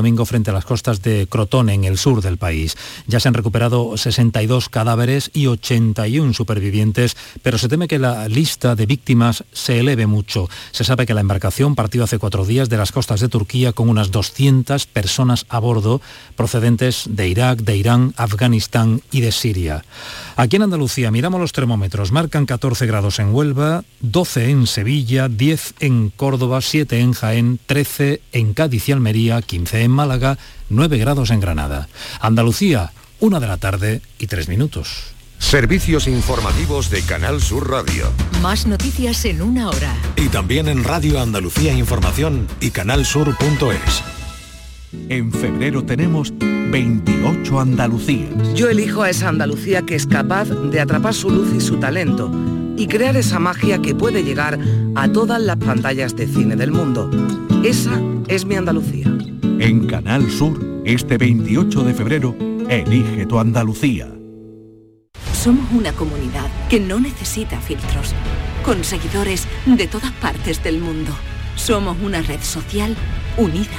domingo frente a las costas de Crotone, en el sur del país. Ya se han recuperado 62 cadáveres y 81 supervivientes, pero se teme que la lista de víctimas se eleve mucho. Se sabe que la embarcación partió hace cuatro días de las costas de Turquía con unas 200 personas a bordo procedentes de Irak, de Irán, Afganistán y de Siria. Aquí en Andalucía miramos los termómetros, marcan 14 grados en Huelva, 12 en Sevilla, 10 en Córdoba, 7 en Jaén, 13 en Cádiz y Almería, 15 en Málaga, 9 grados en Granada. Andalucía, una de la tarde y tres minutos. Servicios informativos de Canal Sur Radio. Más noticias en una hora. Y también en Radio Andalucía Información y canalsur.es. En febrero tenemos 28 Andalucías. Yo elijo a esa Andalucía que es capaz de atrapar su luz y su talento y crear esa magia que puede llegar a todas las pantallas de cine del mundo. Esa es mi Andalucía. En Canal Sur, este 28 de febrero, elige tu Andalucía. Somos una comunidad que no necesita filtros, con seguidores de todas partes del mundo. Somos una red social unida,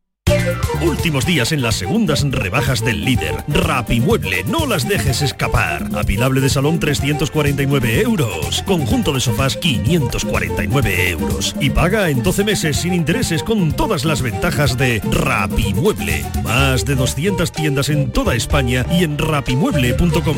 Últimos días en las segundas rebajas del líder. Rapimueble, no las dejes escapar. Apilable de salón 349 euros. Conjunto de sofás 549 euros. Y paga en 12 meses sin intereses con todas las ventajas de Rapimueble. Más de 200 tiendas en toda España y en rapimueble.com.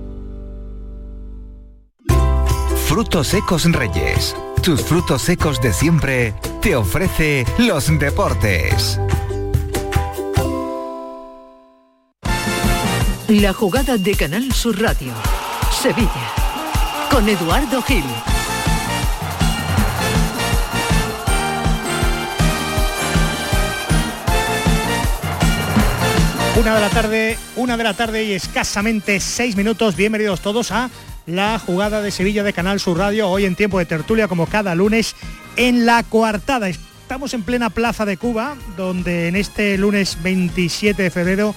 Frutos secos Reyes. Tus frutos secos de siempre te ofrece los deportes. La jugada de Canal Sur Radio. Sevilla. Con Eduardo Gil. Una de la tarde, una de la tarde y escasamente seis minutos. Bienvenidos todos a la jugada de Sevilla de Canal Sur Radio, hoy en tiempo de tertulia como cada lunes en la coartada. Estamos en plena Plaza de Cuba, donde en este lunes 27 de febrero,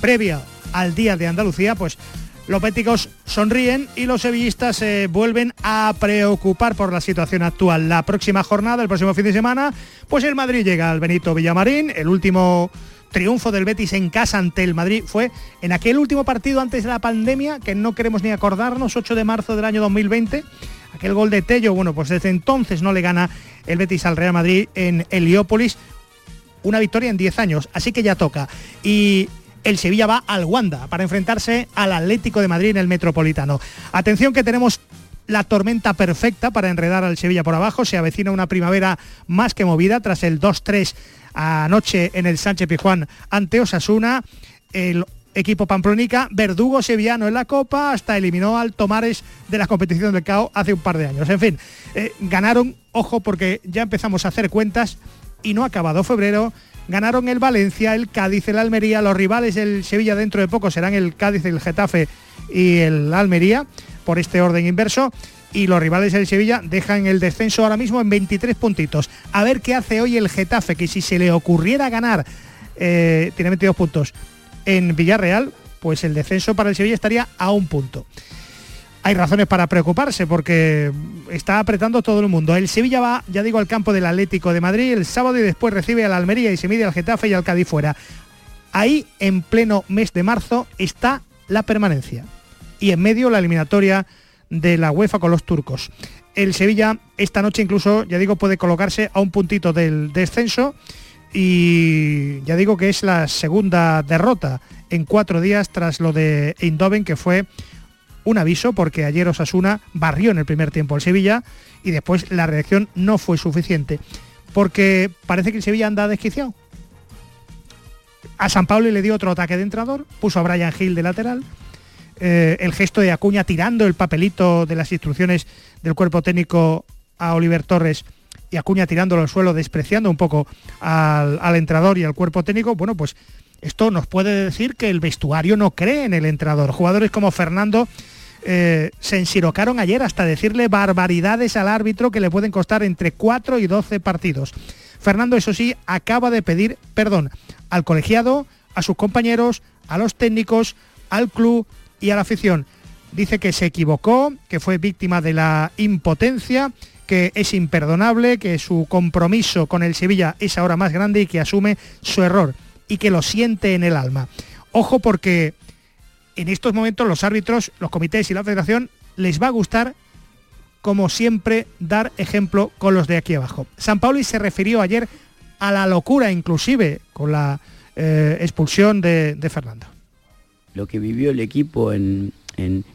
previa al Día de Andalucía, pues los béticos sonríen y los sevillistas se vuelven a preocupar por la situación actual. La próxima jornada, el próximo fin de semana, pues el Madrid llega al Benito Villamarín, el último triunfo del Betis en casa ante el Madrid fue en aquel último partido antes de la pandemia, que no queremos ni acordarnos, 8 de marzo del año 2020. Aquel gol de Tello, bueno, pues desde entonces no le gana el Betis al Real Madrid en Heliópolis. Una victoria en 10 años, así que ya toca. Y el Sevilla va al Wanda para enfrentarse al Atlético de Madrid en el Metropolitano. Atención que tenemos la tormenta perfecta para enredar al Sevilla por abajo. Se avecina una primavera más que movida tras el 2-3 anoche en el Sánchez Pijuán ante Osasuna. El equipo pamplonica, Verdugo sevillano en la Copa, hasta eliminó al Tomares de la competición del CAO hace un par de años. En fin, eh, ganaron, ojo, porque ya empezamos a hacer cuentas y no ha acabado febrero. Ganaron el Valencia, el Cádiz, el Almería, los rivales del Sevilla dentro de poco serán el Cádiz, el Getafe y el Almería, por este orden inverso y los rivales del Sevilla dejan el descenso ahora mismo en 23 puntitos. A ver qué hace hoy el Getafe, que si se le ocurriera ganar, eh, tiene 22 puntos en Villarreal, pues el descenso para el Sevilla estaría a un punto. Hay razones para preocuparse porque está apretando todo el mundo. El Sevilla va, ya digo, al campo del Atlético de Madrid el sábado y después recibe al Almería y se mide al Getafe y al Cádiz fuera. Ahí, en pleno mes de marzo, está la permanencia. y en medio la eliminatoria de la UEFA con los turcos. El Sevilla esta noche incluso, ya digo, puede colocarse a un puntito del descenso y ya digo que es la segunda derrota en cuatro días tras lo de Eindhoven, que fue un aviso porque ayer Osasuna barrió en el primer tiempo el Sevilla y después la reacción no fue suficiente porque parece que el Sevilla anda desquiciado. A San Pablo le dio otro ataque de entrador, puso a Brian Hill de lateral, eh, el gesto de Acuña tirando el papelito de las instrucciones del cuerpo técnico a Oliver Torres y Acuña tirándolo al suelo, despreciando un poco al, entrador y al cuerpo técnico, bueno, pues esto nos puede decir que el vestuario no cree en el entrador. Jugadores como Fernando eh, se ensirocaron ayer hasta decirle barbaridades al árbitro que le pueden costar entre 4 y 12 partidos. Fernando, eso sí, acaba de pedir perdón al colegiado, a sus compañeros, a los técnicos, al club y a la afición. Dice que se equivocó, que fue víctima de la impotencia, que es imperdonable, que su compromiso con el Sevilla es ahora más grande y que asume su error y que lo siente en el alma. Ojo porque en estos momentos los árbitros, los comités y la federación les va a gustar, como siempre, dar ejemplo con los de aquí abajo. San Pauli se refirió ayer a la locura inclusive con la eh, expulsión de, Fernando. Lo que vivió el equipo en,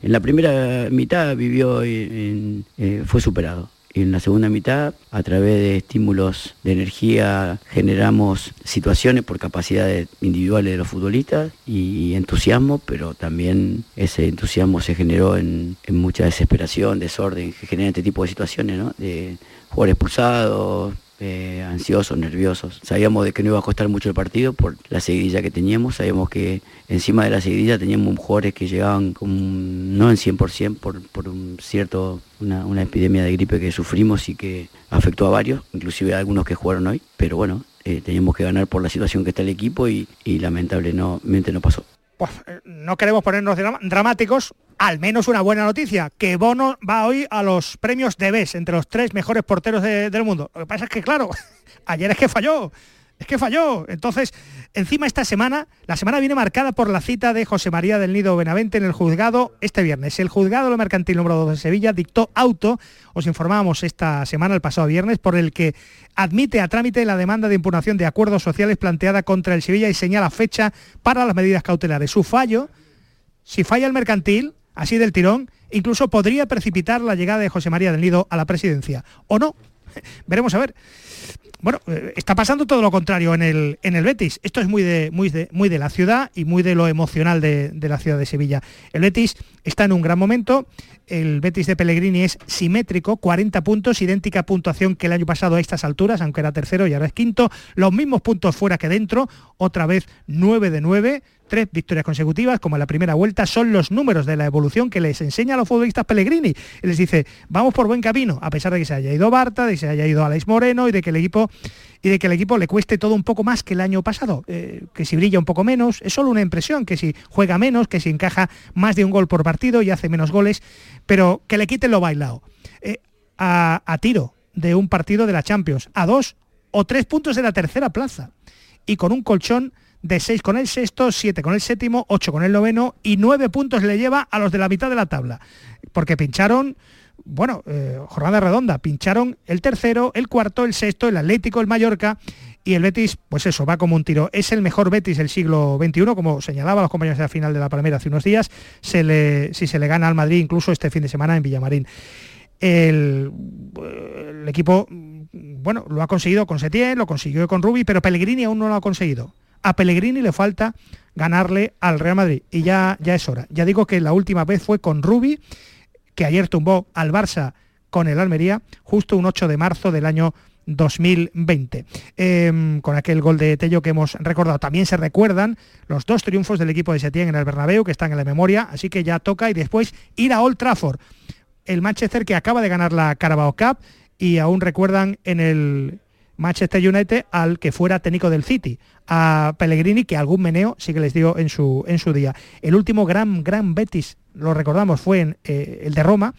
la primera mitad vivió eh, fue superado en la segunda mitad, a través de estímulos de energía, generamos situaciones por capacidades individuales de los futbolistas y entusiasmo, pero también ese entusiasmo se generó en, mucha desesperación, desorden, que genera este tipo de situaciones, ¿no? De jugadores expulsados, eh, ansiosos, nerviosos. Sabíamos de que no iba a costar mucho el partido por la seguidilla que teníamos, sabíamos que encima de la seguidilla teníamos jugadores que llegaban con, no en 100% por, por un cierto, una, epidemia de gripe que sufrimos y que afectó a varios, inclusive a algunos que jugaron hoy, pero bueno, eh, teníamos que ganar por la situación que está el equipo y, y lamentablemente no pasó. Pues eh, no queremos ponernos dramáticos, al menos una buena noticia, que Bono va hoy a los premios de BES, entre los tres mejores porteros del mundo. Lo que pasa es que, claro, ayer es que falló, es que falló. Entonces, encima esta semana, la semana viene marcada por la cita de José María del Nido Benavente en el juzgado este viernes. El juzgado de lo mercantil número 2 de Sevilla dictó auto, os informábamos esta semana, el pasado viernes, por el que admite a trámite la demanda de impugnación de acuerdos sociales planteada contra el Sevilla y señala fecha para las medidas cautelares. Su fallo, si falla el mercantil, así del tirón, incluso podría precipitar la llegada de José María del Nido a la presidencia. ¿O no? Veremos a ver. Bueno, eh, está pasando todo lo contrario en el, en el Betis. Esto es muy de, muy, de, muy de la ciudad y muy de lo emocional de, de la ciudad de Sevilla. El Betis está en un gran momento. El Betis de Pellegrini es simétrico, 40 puntos, idéntica puntuación que el año pasado a estas alturas, aunque era tercero y ahora es quinto. Los mismos puntos fuera que dentro, otra vez 9 de 9 tres victorias consecutivas, como en la primera vuelta, son los números de la evolución que les enseña a los futbolistas Pellegrini. Y les dice, vamos por buen camino, a pesar de que se haya ido Barta, de que se haya ido Alex Moreno y de que el equipo y de que el equipo le cueste todo un poco más que el año pasado, eh, que si brilla un poco menos, es solo una impresión, que si juega menos, que si encaja más de un gol por partido y hace menos goles, pero que le quiten lo bailado. Eh, a, a tiro de un partido de la Champions, a dos o tres puntos de la tercera plaza y con un colchón de 6 con el sexto, 7 con el séptimo, 8 con el noveno y 9 puntos le lleva a los de la mitad de la tabla. Porque pincharon, bueno, eh, jornada redonda, pincharon el tercero, el cuarto, el sexto, el Atlético, el Mallorca y el Betis, pues eso, va como un tiro. Es el mejor Betis del siglo XXI, como señalaba los compañeros de la final de la Palmera hace unos días, si se le gana al Madrid incluso este fin de semana en Villamarín. El, equipo, bueno, lo ha conseguido con Setién, lo consiguió con Rubi, pero Pellegrini aún no lo ha conseguido a Pellegrini le falta ganarle al Real Madrid y ya, ya es hora. Ya digo que la última vez fue con Rubi, que ayer tumbó al Barça con el Almería, justo un 8 de marzo del año 2020. Em, con aquel gol de Tello que hemos recordado. También se recuerdan los dos triunfos del equipo de Setién en el Bernabéu, que están en la memoria, así que ya toca y después ir a Old Trafford. El Manchester que acaba de ganar la Carabao Cup y aún recuerdan en el Manchester United al que fuera técnico del City, a Pellegrini, que algún meneo sí que les dio en su, en su día. El último gran, gran Betis, lo recordamos, fue en, eh, el de Roma.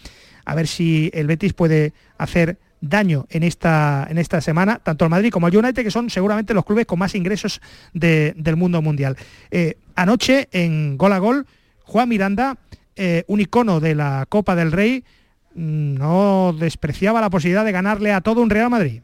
A ver si el Betis puede hacer daño en esta, en esta semana, tanto el Madrid como el United, que son seguramente los clubes con más ingresos del mundo mundial. Eh, anoche, en gol a gol, Juan Miranda eh, un icono de la Copa del Rey, mm, no despreciaba la posibilidad de ganarle a todo un Real Madrid.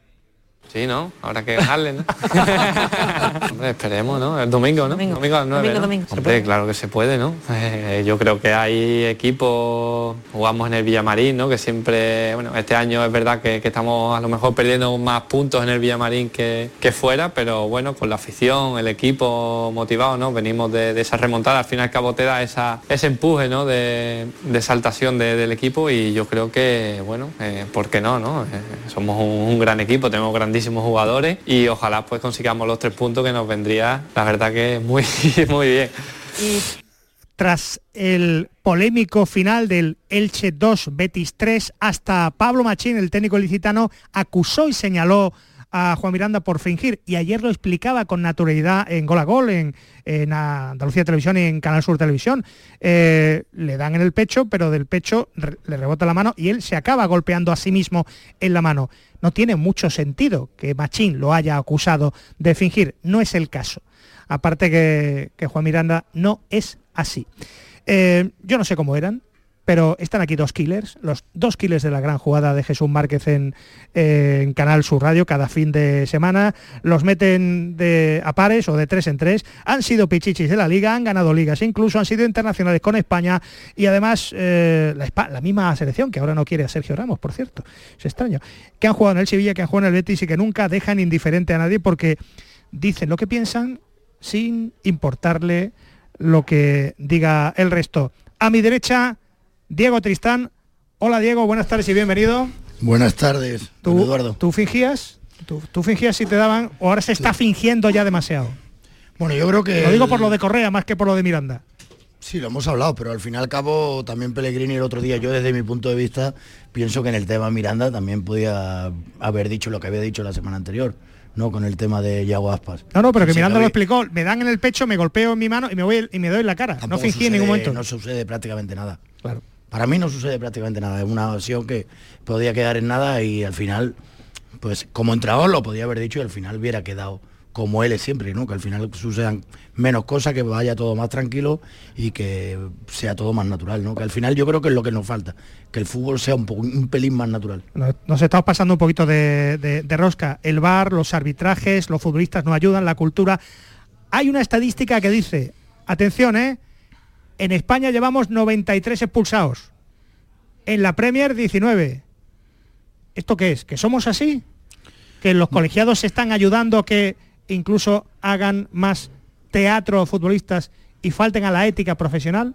Sí, ¿no? Habrá que dejarle, ¿no? Hombre, esperemos, ¿no? El domingo, ¿no? Domingo, domingo a las 9, domingo, ¿no? domingo. ¿Se Hombre, claro que se puede, ¿no? Eh, yo creo que hay equipos, jugamos en el Villamarín, ¿no? Que siempre, bueno, este año es verdad que, que estamos a lo mejor perdiendo más puntos en el Villamarín que, que fuera, pero bueno, con la afición, el equipo motivado, ¿no? Venimos de, de esa remontada, al fin y al cabo te da esa, ese empuje, ¿no? De, de exaltación de- del equipo y yo creo que, bueno, eh, ¿por qué no, no? Eh, somos un, un gran equipo, tenemos grandísimos jugadores y ojalá pues consigamos los tres puntos que nos vendría, la verdad que muy, muy bien. Tras el polémico final del Elche 2, Betis 3, hasta Pablo Machín, el técnico licitano, acusó y señaló a Juan Miranda por fingir y ayer lo explicaba con naturalidad en Gol a Gol, en, en Andalucía Televisión y en Canal Sur Televisión. Eh, le dan en el pecho, pero del pecho le rebota la mano y él se acaba golpeando a sí mismo en la mano. No tiene mucho sentido que Machín lo haya acusado de fingir, no es el caso. Aparte que, que Juan Miranda no es así. Eh, yo no sé cómo eran, pero están aquí dos killers, los dos killers de la gran jugada de Jesús Márquez en, Canal Sur Radio cada fin de semana. Los meten de a pares o de tres en tres. Han sido pichichis de la liga, han ganado ligas, incluso han sido internacionales con España y además eh, la, la misma selección que ahora no quiere a Sergio Ramos, por cierto. Es extraño. Que han jugado en el Sevilla, que han jugado en el Betis y que nunca dejan indiferente a nadie porque dicen lo que piensan sin importarle lo que diga el resto. A mi derecha, Diego Tristán. Hola Diego, buenas tardes y bienvenido. Buenas tardes, ¿Tú, Eduardo. ¿Tú fingías? ¿Tú, tú fingías si te daban o ahora se está fingiendo ya demasiado? Bueno, yo creo que... Lo digo el- por lo de Correa más que por lo de Miranda. Sí, lo hemos hablado, pero al fin y al cabo también Pellegrini el otro día, yo desde mi punto de vista, pienso que en el tema Miranda también podía haber dicho lo que había dicho la semana anterior, ¿no? Con el tema de Yago Aspas. No, no, pero que Miranda lo vi- explicó. Me dan en el pecho, me golpeo en mi mano y me voy y me doy en la cara. No fingí en ningún momento. No sucede prácticamente nada. Claro. Para mí no sucede prácticamente nada. Es una opción que podía quedar en nada y al final, pues como entrenador lo podía haber dicho y al final hubiera quedado como él es siempre, ¿no? Que al final sucedan menos cosas, que vaya todo más tranquilo y que sea todo más natural, ¿no? Que al final yo creo que es lo que nos falta, que el fútbol sea un, un pelín más natural. Nos, estamos pasando un poquito de rosca. El bar, los arbitrajes, los futbolistas no ayudan, la cultura. Hay una estadística que dice, atención, ¿eh? En España llevamos 93 expulsados. En la Premier 19. ¿Esto qué es? ¿Que somos así? ¿Que los colegiados se están ayudando a que incluso hagan más teatro futbolistas y falten a la ética profesional?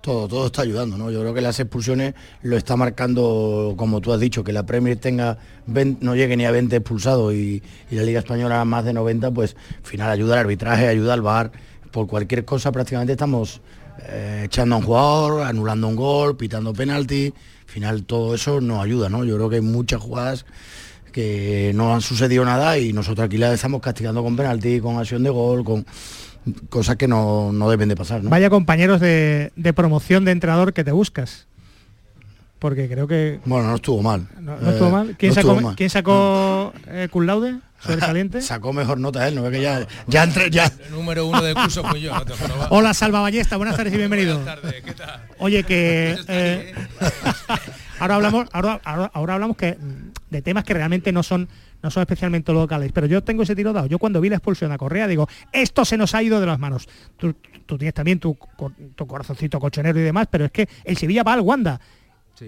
Todo, todo está ayudando, ¿no? Yo creo que las expulsiones lo está marcando, como tú has dicho, que la Premier tenga 20 no llegue ni a 20 expulsados y, y la Liga Española más de 90, pues al final ayuda al arbitraje, ayuda al VAR. Por cualquier cosa prácticamente estamos eh, echando a un jugador, anulando un gol, pitando penalti. Al final todo eso nos ayuda, ¿no? Yo creo que hay muchas jugadas que no han sucedido nada y nosotros aquí las estamos castigando con penalti, con acción de gol, con cosas que no, no deben de pasar, ¿no? Vaya compañeros de, de promoción de entrenador que te buscas. Porque creo que... Bueno, no estuvo mal. No, no estuvo Eh, mal. ¿Quién sacó. ¿quién sacó eh, cum laude? Sacó mejor nota él, no ve que ya, ya entre, ya. El número uno del curso fui yo, no te jodas. Hola Salva Ballesta, buenas tardes y bienvenido. Buenas tardes, ¿qué tal? Oye que eh, ahora hablamos, ahora, ahora, ahora hablamos que de temas que realmente no son no son especialmente locales, pero yo tengo ese tiro dado. Yo cuando vi la expulsión a Correa digo, esto se nos ha ido de las manos. Tú, tú tienes también tu, tu corazoncito colchonero y demás, pero es que el Sevilla va al Wanda.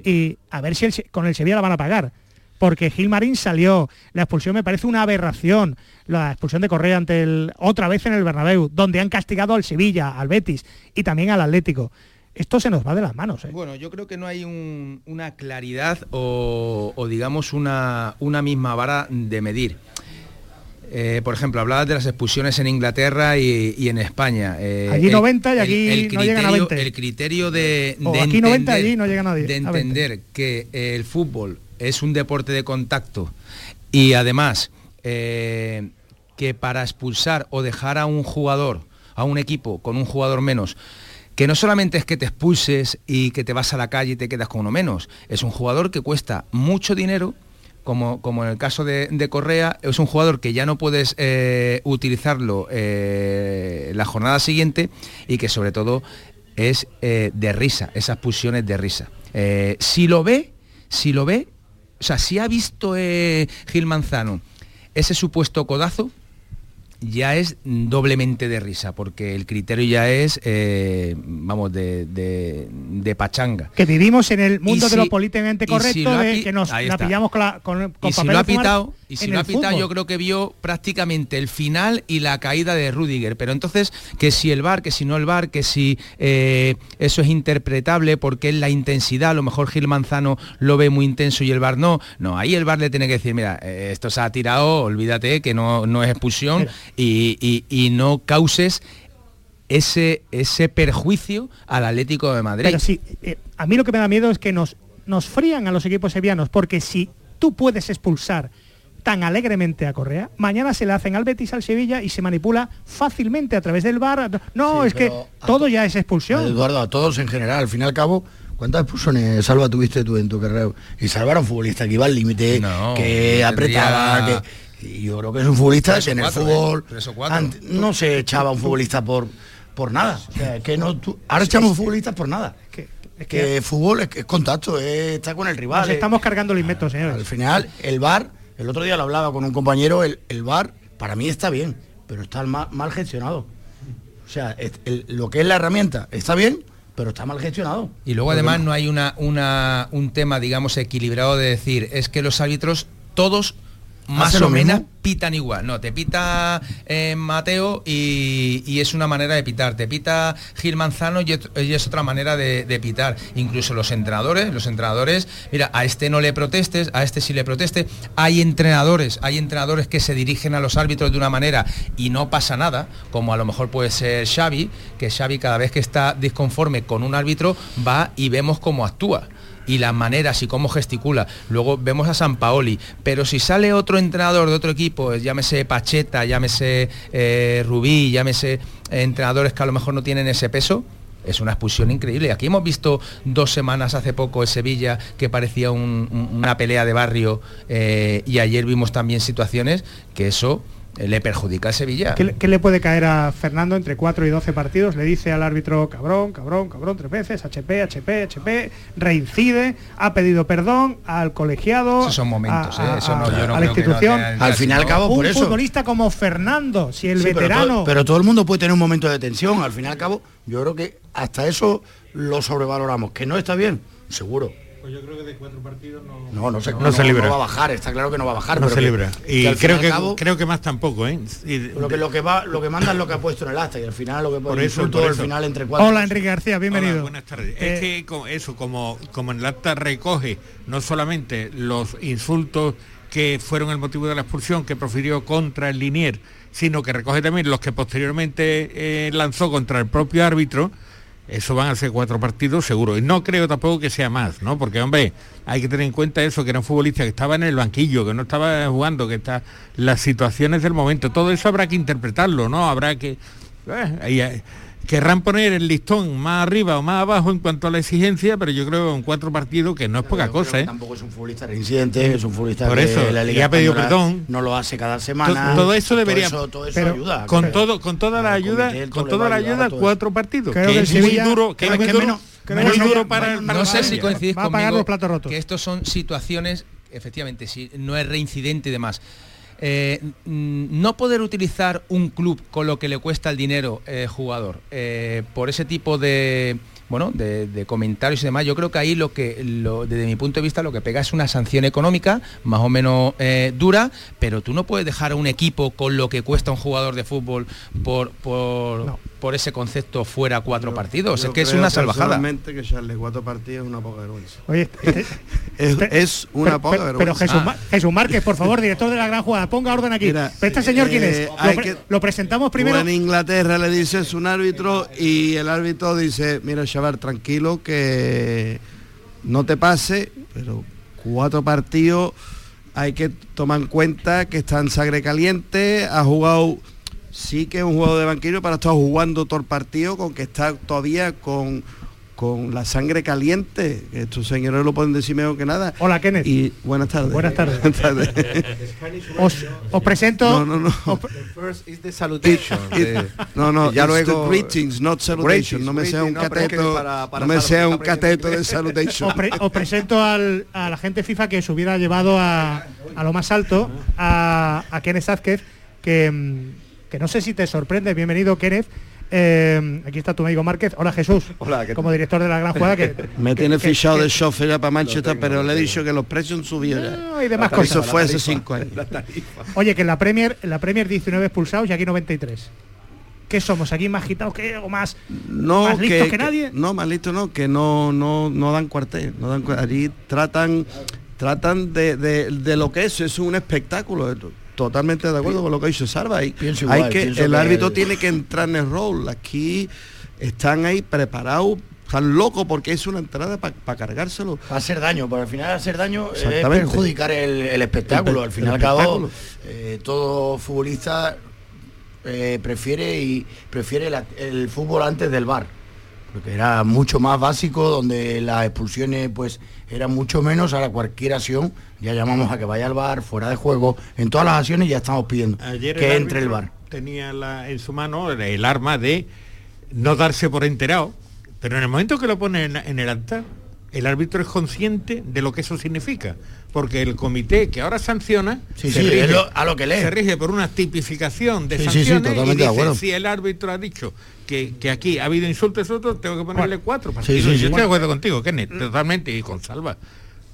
Y a ver si el con el Sevilla la van a pagar. Porque Gilmarín salió, la expulsión me parece una aberración, la expulsión de Correa ante el otra vez en el Bernabéu, donde han castigado al Sevilla, al Betis y también al Atlético. Esto se nos va de las manos. ¿eh? Bueno, yo creo que no hay un- una claridad o, o digamos una, una misma vara de medir. Eh, por ejemplo, hablabas de las expulsiones en Inglaterra y, y en España. Eh, Allí el- 90 y aquí no llegan a criterio- 20. El criterio de, aquí 90 entender- allí no llega nadie, De a 20. entender que el fútbol es un deporte de contacto y además eh, que para expulsar o dejar a un jugador, a un equipo con un jugador menos, que no solamente es que te expulses y que te vas a la calle y te quedas con uno menos, es un jugador que cuesta mucho dinero, como, como en el caso de, de Correa, es un jugador que ya no puedes eh, utilizarlo eh, la jornada siguiente y que sobre todo es de risa, esas pulsiones de risa. Si lo ve, si lo ve, sea, si ha visto eh, Gil Manzano ese supuesto codazo, ya es doblemente de risa, porque el criterio ya es, eh, vamos, de, de, de, pachanga. Que vivimos en el mundo si, de lo políticamente correcto, si de que nos la pillamos con, la, con, con y si lo ha pitado, y si lo ha pitado, yo creo que vio prácticamente el final y la caída de Rudiger. Pero entonces, que si el bar, que si no el bar, que si eh, eso es interpretable porque es la intensidad, a lo mejor Gil Manzano lo ve muy intenso y el bar no. No, ahí el bar le tiene que decir, mira, eh, esto se ha tirado, olvídate que no, no es expulsión y, y, y no causes ese, ese perjuicio al Atlético de Madrid. Pero sí, eh, a mí lo que me da miedo es que nos, nos frían a los equipos sevillanos, porque si tú puedes expulsar tan alegremente a Correa, mañana se le hacen al Betis, al Sevilla y se manipula fácilmente a través del bar. No, sí, es que todo ya es expulsión. Eduardo, a todos en general, al fin y al cabo, ¿Cuántas expulsiones salva tuviste tú en tu carrera? Y salvar a un futbolista que iba al límite, no, que apretaba, que, y yo creo que es un futbolista que en el fútbol ¿eh? no se echaba un futbolista por por nada. O sea, que no, tú, ahora echamos futbolistas por nada. Que, es que, fútbol es, es contacto, es, está con el rival. Nos estamos cargando el inventos, señores. Al final, el bar, el otro día lo hablaba con un compañero, el, el bar para mí está bien, pero está mal, mal gestionado. O sea, es, el, lo que es la herramienta está bien, pero está mal gestionado. Y luego además no hay una, una, un tema, digamos, equilibrado de decir, es que los árbitros todos más o menos pitan igual. No, te pita eh, Mateo y, y, es una manera de pitar. Te pita Gil Manzano y es, y es otra manera de, de, pitar. Incluso los entrenadores, los entrenadores, mira, a este no le protestes, a este sí le proteste. Hay entrenadores, hay entrenadores que se dirigen a los árbitros de una manera y no pasa nada, como a lo mejor puede ser Xavi, que Xavi cada vez que está disconforme con un árbitro va y vemos cómo actúa y las maneras y cómo gesticula. Luego vemos a San Paoli, pero si sale otro entrenador de otro equipo, llámese Pacheta, llámese eh, Rubí, llámese entrenadores que a lo mejor no tienen ese peso, es una expulsión increíble. Aquí hemos visto dos semanas hace poco en Sevilla que parecía un, un, una pelea de barrio eh, y ayer vimos también situaciones que eso le perjudica a Sevilla. ¿Qué, ¿Qué, le puede caer a Fernando entre 4 y 12 partidos? Le dice al árbitro cabrón, cabrón, cabrón tres veces, HP, HP, HP, reincide, ha pedido perdón al colegiado. Esos son momentos, a, ¿eh? Eso no, yo no a la institución. No al final al cabo, un por eso. futbolista como Fernando, si el sí, veterano. Pero todo, pero todo, el mundo puede tener un momento de tensión. Al final al cabo, yo creo que hasta eso lo sobrevaloramos. Que no está bien, seguro. Pues yo creo que de cuatro partidos no, no, no, se, no, no se libra. No va a bajar, está claro que no va a bajar. No se que, libra. Y que creo, que, cabo, creo que más tampoco, ¿eh? Y, lo, que, lo, que va, lo que manda es lo que ha puesto en el acta y al final lo que pone eso, todo el final entre cuatro. Hola Enrique García, bienvenido. Hola, buenas tardes. Eh, es que eso, como, como en el acta recoge no solamente los insultos que fueron el motivo de la expulsión que profirió contra el Linier, sino que recoge también los que posteriormente eh, lanzó contra el propio árbitro, eso van a ser cuatro partidos seguro. Y no creo tampoco que sea más, ¿no? Porque, hombre, hay que tener en cuenta eso, que era un futbolista que estaba en el banquillo, que no estaba jugando, que está las situaciones del momento. Todo eso habrá que interpretarlo, ¿no? Habrá que... Eh, querrán poner el listón más arriba o más abajo en cuanto a la exigencia, pero yo creo en cuatro partidos que no es poca cosa, ¿eh? Tampoco es un futbolista reincidente, es un futbolista Por eso, que la Liga y ha pedido perdón. No lo hace cada semana. Todo, todo eso debería. Todo eso, todo eso pero, ayuda. Con todo, con toda la ayuda, con toda la ayuda, cuatro partidos. Creo que, que es Sevilla, muy duro, que es muy que duro, menos, que muy duro para, no, no sé si coincidís va a pagar conmigo los platos rotos. que estos son situaciones, efectivamente, si no es reincidente y demás. Eh, no poder utilizar un club con lo que le cuesta el dinero eh, jugador eh, por ese tipo de bueno de, de, comentarios y demás yo creo que ahí lo que lo, desde mi punto de vista lo que pega es una sanción económica más o menos eh, dura pero tú no puedes dejar a un equipo con lo que cuesta un jugador de fútbol por por, no. por ese concepto fuera cuatro yo, partidos. Yo es que es una salvajada. que echarle cuatro partidos es una poca vergüenza. Oye, este, es, es, una pero, poca vergüenza pero Jesús, ah. Jesús Márquez por favor director de la gran jugada ponga orden aquí. Mira, pero este señor quién es eh, lo, pre que, lo, presentamos primero. En Inglaterra le dices un árbitro y el árbitro dice mira chaval tranquilo que no te pase pero cuatro partidos hay que tomar en cuenta que está en sangre caliente ha jugado sí que es un juego de banquillo para estar jugando todo el partido con que está todavía con con la sangre caliente, que estos señores lo pueden decir mejor que nada. Hola, Kenneth. Y buenas tardes. Buenas tardes. os, os, presento... No, no, no. First is the salutation. no, no, ya luego greetings, not salutation. no me sea un cateto, no me sea un cateto de salutation. Os, pre, os presento al, a la gente FIFA que se hubiera llevado a, a lo más alto a, a Kenneth Azquez, que, mm, que no sé si te sorprende. Bienvenido, Kenneth. Eh, aquí está tu amigo Márquez. Hola Jesús. Hola, como director de la gran jugada que me tiene que, fichado que, de chofer para Manchester, pero le he dicho que los precios han subido ya. No, y demás cosas. Eso fue hace cinco años. Oye, que en la Premier, en la Premier 19 expulsados y aquí 93. ¿Qué somos? ¿Aquí más agitados que o más, no, más listos que, que, nadie? no, más listos no, que no, no, no dan cuartel. No dan, allí tratan tratan de, de, de lo que es, es un espectáculo totalmente de acuerdo con lo que ha dicho Salva. Hay, pienso hay igual, que, el que- árbitro tiene que entrar en el rol. Aquí están ahí preparados, están locos porque es una entrada para cargárselo. Va a hacer daño, pero al final hacer daño es Exactamente. perjudicar el, el espectáculo. El- al fin y el al cabo, eh, todo futbolista eh, prefiere y prefiere la- el fútbol antes del bar. Porque era mucho más básico, donde las expulsiones pues eran mucho menos, ahora cualquier acción, ya llamamos a que vaya al bar, fuera de juego, en todas las acciones ya estamos pidiendo Ayer que el entre el bar. Tenía la- en su mano el arma de no darse por enterado, pero en el momento que lo pone en, en el acta, el árbitro es consciente de lo que eso significa, porque el comité que ahora sanciona Sí, sí, es lo- a lo que lee. se rige por una tipificación de Sí, sí, sí, sanciones y dice, si el árbitro ha dicho que, que aquí ha habido insultos otros, tengo que ponerle cuatro Sí, partidos. sí, Yo sí. estoy de acuerdo contigo, Kenneth, totalmente, y con Salva.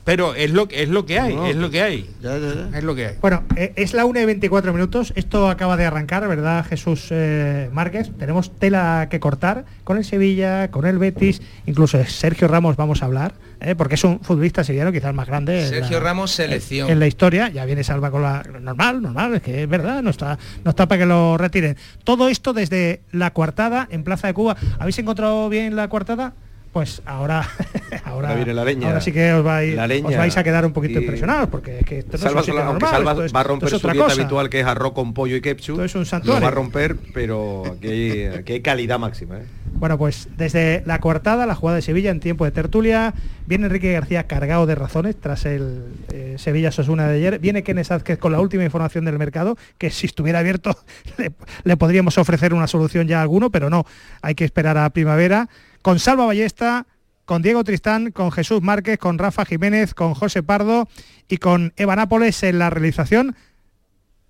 Pero es lo, es lo que hay, No, es lo que hay. Ya, ya, ya. Es lo que hay. Bueno, eh, es la 1 y 24 minutos. Esto acaba de arrancar, ¿verdad, Jesús eh, Márquez? Tenemos tela que cortar con el Sevilla, con el Betis, incluso de Sergio Ramos vamos a hablar, ¿eh? porque es un futbolista sevillano quizás más grande. en Sergio la- Ramos, selección. En la historia, ya viene Salva con la normal, normal, es que es verdad, no está, no está para que lo retiren. Todo esto desde la coartada en Plaza de Cuba. ¿Habéis encontrado bien la coartada? Pues ahora, ahora, Ahora viene la leña. ahora sí que os vais, os a quedar un poquito impresionados, porque es que esto no es Salva un sola- aunque normal, Salva esto es- va a esto romper es su dieta cosa. habitual que es arroz con pollo y ketchup. Esto es un Lo santuario. va a romper, pero aquí hay, aquí hay calidad máxima. ¿eh? Bueno, pues desde la coartada, la jugada de Sevilla en tiempo de tertulia, viene Enrique García cargado de razones tras el eh, Sevilla Sosuna de ayer, viene Kenneth Azquez con la última información del mercado, que si estuviera abierto le, le podríamos ofrecer una solución ya a alguno, pero no, hay que esperar a primavera, con Salva Ballesta, con Diego Tristán, con Jesús Márquez, con Rafa Jiménez, con José Pardo y con Eva Nápoles en la realización.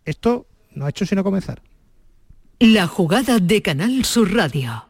Esto no ha hecho sino comenzar. La jugada de Canal Sur Radio.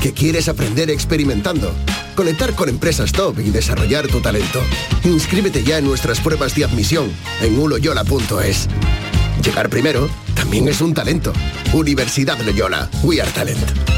que quieres aprender experimentando, conectar con empresas top y desarrollar tu talento. Inscríbete ya en nuestras pruebas de admisión en uloyola.es. Llegar primero también es un talento. Universidad Loyola, We Are Talent.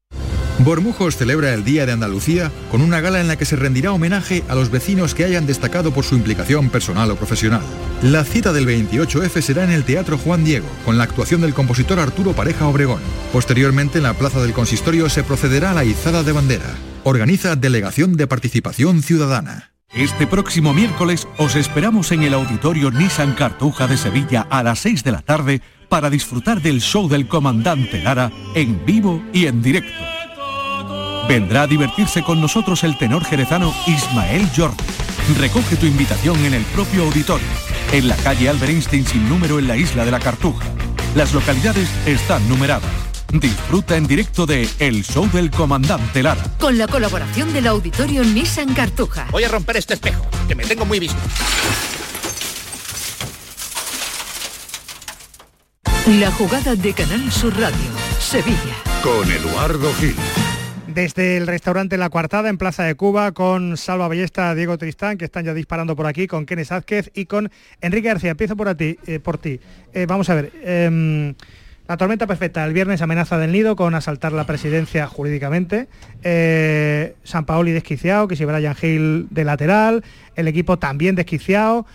Bormujos celebra el Día de Andalucía con una gala en la que se rendirá homenaje a los vecinos que hayan destacado por su implicación personal o profesional. La cita del 28F será en el Teatro Juan Diego, con la actuación del compositor Arturo Pareja Obregón. Posteriormente, en la Plaza del Consistorio se procederá a la izada de bandera. Organiza Delegación de Participación Ciudadana. Este próximo miércoles os esperamos en el Auditorio Nissan Cartuja de Sevilla a las 6 de la tarde para disfrutar del show del comandante Lara en vivo y en directo. Vendrá a divertirse con nosotros el tenor jerezano Ismael Jordi. Recoge tu invitación en el propio auditorio. en la calle Albert Einstein sin número en la isla de la Cartuja. Las localidades están numeradas. Disfruta en directo de El Show del Comandante Lara. Con la colaboración del auditorio Nissan Cartuja. Voy a romper este espejo, que me tengo muy visto. La jugada de Canal Sur Radio, Sevilla. Con Eduardo Gil. Desde el restaurante La Cuartada en Plaza de Cuba con Salva Ballesta, Diego Tristán, que están ya disparando por aquí, con Kenes Ázquez y con Enrique García. Empiezo por, ti, eh, por ti. Eh, vamos a ver. em, la tormenta perfecta. El viernes amenaza del nido con asaltar la presidencia jurídicamente. Eh, San Paoli desquiciado, que si Brian Hill de lateral. El equipo también desquiciado.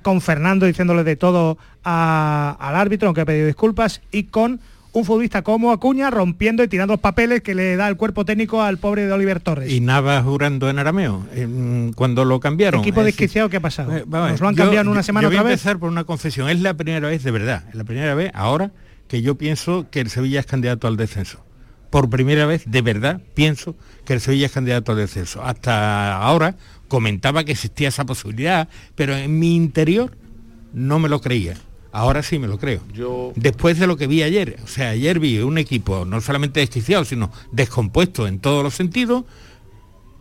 Con Fernando diciéndole de todo al árbitro, aunque ha pedido disculpas. Y con un futbolista como Acuña rompiendo y tirando los papeles que le da el cuerpo técnico al pobre de Oliver Torres. Y Navas jurando en arameo, cuando lo cambiaron. equipo desquiciado, ¿qué ha pasado? Eh, vamos ¿Nos lo han yo- cambiado en una semana yo voy otra a empezar por una confesión. Es la primera vez, de verdad, es la primera vez ahora que yo pienso que el Sevilla es candidato al descenso. Por primera vez, de verdad, pienso que el Sevilla es candidato al descenso. Hasta ahora comentaba que existía esa posibilidad, pero en mi interior no me lo creía. Ahora sí me lo creo. Yo- Después de lo que vi ayer, o sea, ayer vi un equipo no solamente desquiciado, sino descompuesto en todos los sentidos,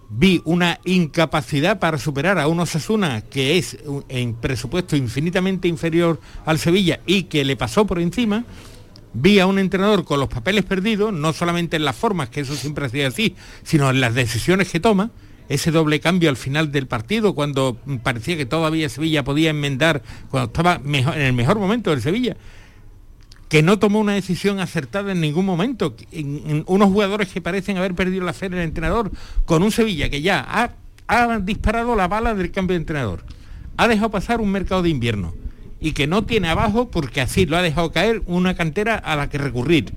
vi una incapacidad para superar a un Osasuna que es en presupuesto infinitamente inferior al Sevilla y que le pasó por encima. Vi a un entrenador con los papeles perdidos, no solamente en las formas, que eso siempre ha sido así, sino en las decisiones que toma. Ese doble cambio al final del partido, cuando parecía que todavía Sevilla podía enmendar, cuando estaba en el mejor momento del Sevilla que no tomó una decisión acertada en ningún momento. En- en unos jugadores que parecen haber perdido la fe en el entrenador, con un Sevilla que ya ha, ha disparado la bala del cambio de entrenador. Ha dejado pasar un mercado de invierno y que no tiene abajo porque así lo ha dejado caer una cantera a la que recurrir.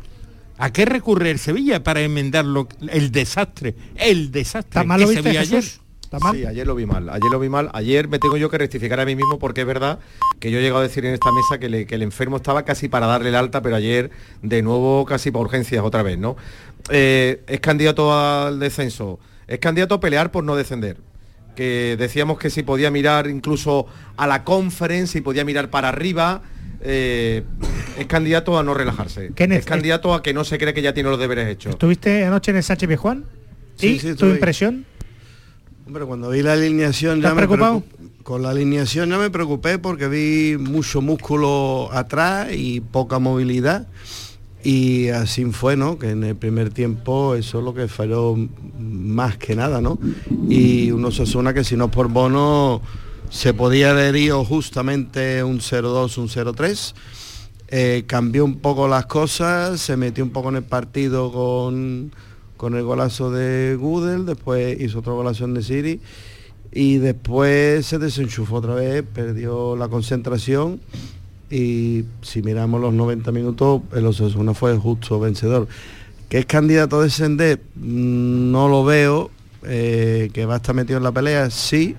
¿A qué recurre el Sevilla para enmendar lo- el desastre? El desastre ¿Tan mal que lo se vio ayer. ¿Está mal? Sí, ayer lo vi mal. Ayer lo vi mal. Ayer me tengo yo que rectificar a mí mismo porque es verdad que yo he llegado a decir en esta mesa que, le- que el enfermo estaba casi para darle el alta, pero ayer de nuevo casi para urgencias otra vez, ¿no? Eh, es candidato al descenso. Es candidato a pelear por no descender. Que decíamos que si podía mirar incluso a la conference y podía mirar para arriba. Eh, es candidato a no relajarse. Kenneth, es candidato a que no se cree que ya tiene los deberes hechos. ¿Estuviste anoche en el Sánchez Juan? Sí, ¿Y sí, tu impresión? Hombre, cuando vi la alineación ¿Estás ya me preocupado? preocup- Con la alineación ya me preocupé porque vi mucho músculo atrás y poca movilidad. Y así fue, ¿no? Que en el primer tiempo eso es lo que falló más que nada, ¿no? Y uno se suena que si no por bono se podía haber ido justamente un 0-2, un 0-3. Eh, cambió un poco las cosas, se metió un poco en el partido con, con el golazo de Gudel, después hizo otro golazo de Siri y después se desenchufó otra vez, perdió la concentración y si miramos los 90 minutos, el Osasuna fue justo vencedor. ¿Que es candidato a descender? Mm, No lo veo, eh, que va a estar metido en la pelea, sí.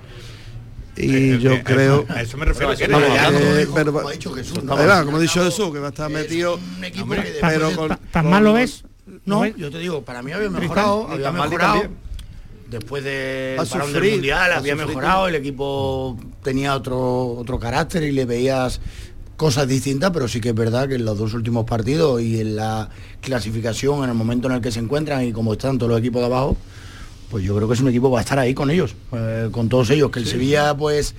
Y Eh, yo eh, creo... a eso me refiero, Eh, pero- Como ha dicho Jesús, va, como ha dicho Jesús, que va a estar metido... un equipo Hombre, que pero con- ¿Tan- ¿Tan con- mal lo ves? No, yo te digo, para mí había mejorado, había mejorado. Después del Va a parón sufrir, del mundial había mejorado, el equipo tenía otro otro carácter y le veías cosas distintas, pero sí que es verdad que en los dos últimos partidos y en la clasificación, en el momento en el que se encuentran y como están todos los equipos de abajo, pues yo creo que es un equipo va a estar ahí con ellos, eh, con todos ellos, que el Sevilla pues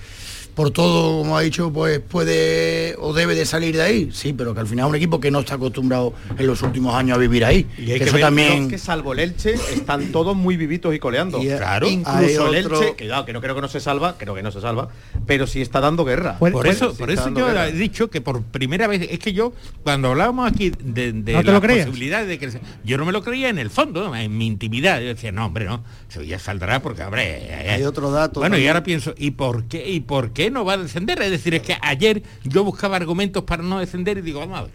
por todo, como ha dicho, pues puede o debe de salir de ahí, sí, pero que al final es un equipo que no está acostumbrado en los últimos años a vivir ahí. Y hay Que que eso ver también que salvo el Elche están todos muy vivitos y coleando. Y, eh, claro. Incluso el otro- Elche, que, claro, que no creo que no se salva, creo que no se salva, pero sí está dando guerra. Por eso, sí por eso yo guerra. he dicho que por primera vez, es que yo, cuando hablábamos aquí de, de ¿No te la lo creías? posibilidad de que se- yo no me lo creía en el fondo, en mi intimidad. Yo decía, no, hombre, no, Sevilla saldrá porque, hombre, Hay otro dato Bueno, y ahora pienso, ¿y por qué y por qué no va a descender? Es decir, es que ayer yo buscaba argumentos para no descender y digo, vamos a ver.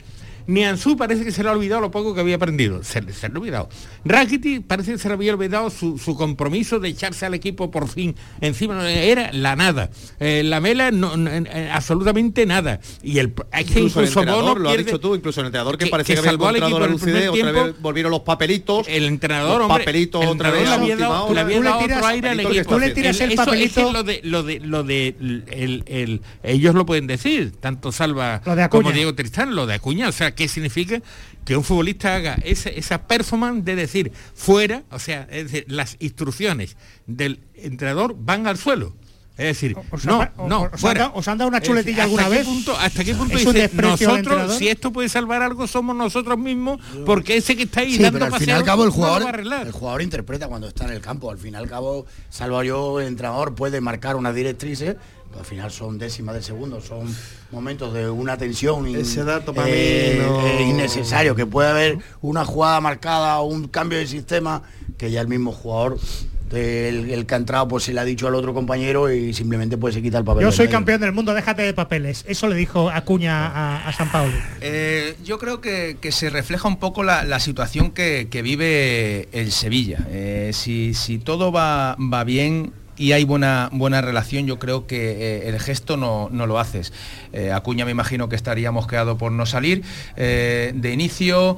Ni Ansu parece que se le ha olvidado lo poco que había aprendido. Se, le ha olvidado. Rakitic parece que se le había olvidado su, compromiso de echarse al equipo por fin encima. Era la nada. Eh, la mela no, eh, absolutamente nada. Y el es que incluso, Bono lo has dicho tú, incluso el entrenador que, parece que, que había encontrado la lucidez, otra vez volvieron los papelitos. El entrenador, los papelitos el otra vez. Le dado, le había dado otro aire al equipo. Tú le tiras el papelito. lo de lo de lo de el, el, ellos lo pueden decir, tanto Salva como Diego Tristán, lo de Acuña, o sea, ¿qué significa que un futbolista haga esa, esa performance de decir fuera, o sea, es decir, las instrucciones del entrenador van al suelo? Es decir, no, no, fuera. ¿Os han dado una chuletilla alguna vez? ¿Hasta qué punto dice, nosotros, si esto puede salvar algo, somos nosotros mismos, porque ese que está ahí dando pero al fin y al cabo el jugador, el jugador interpreta cuando está en el campo. Al fin y al cabo, salvo yo, el entrenador puede marcar unas directrices, al final son décimas de segundo, son momentos de una tensión Ese dato para eh, mí innecesario, que puede haber una jugada marcada o un cambio de sistema que ya el mismo jugador el, el, que ha entrado pues se le ha dicho al otro compañero y simplemente pues se quita el papel. Yo soy campeón del mundo, déjate de papeles. Eso le dijo Acuña a, San Paulo. Eh, yo creo que, se refleja un poco la, situación que, vive el Sevilla. Eh, si, si, todo va, va bien, y hay buena, buena relación, yo creo que eh, el gesto no, lo haces. Eh, Acuña me imagino que estaría mosqueado por no salir. Eh, de inicio,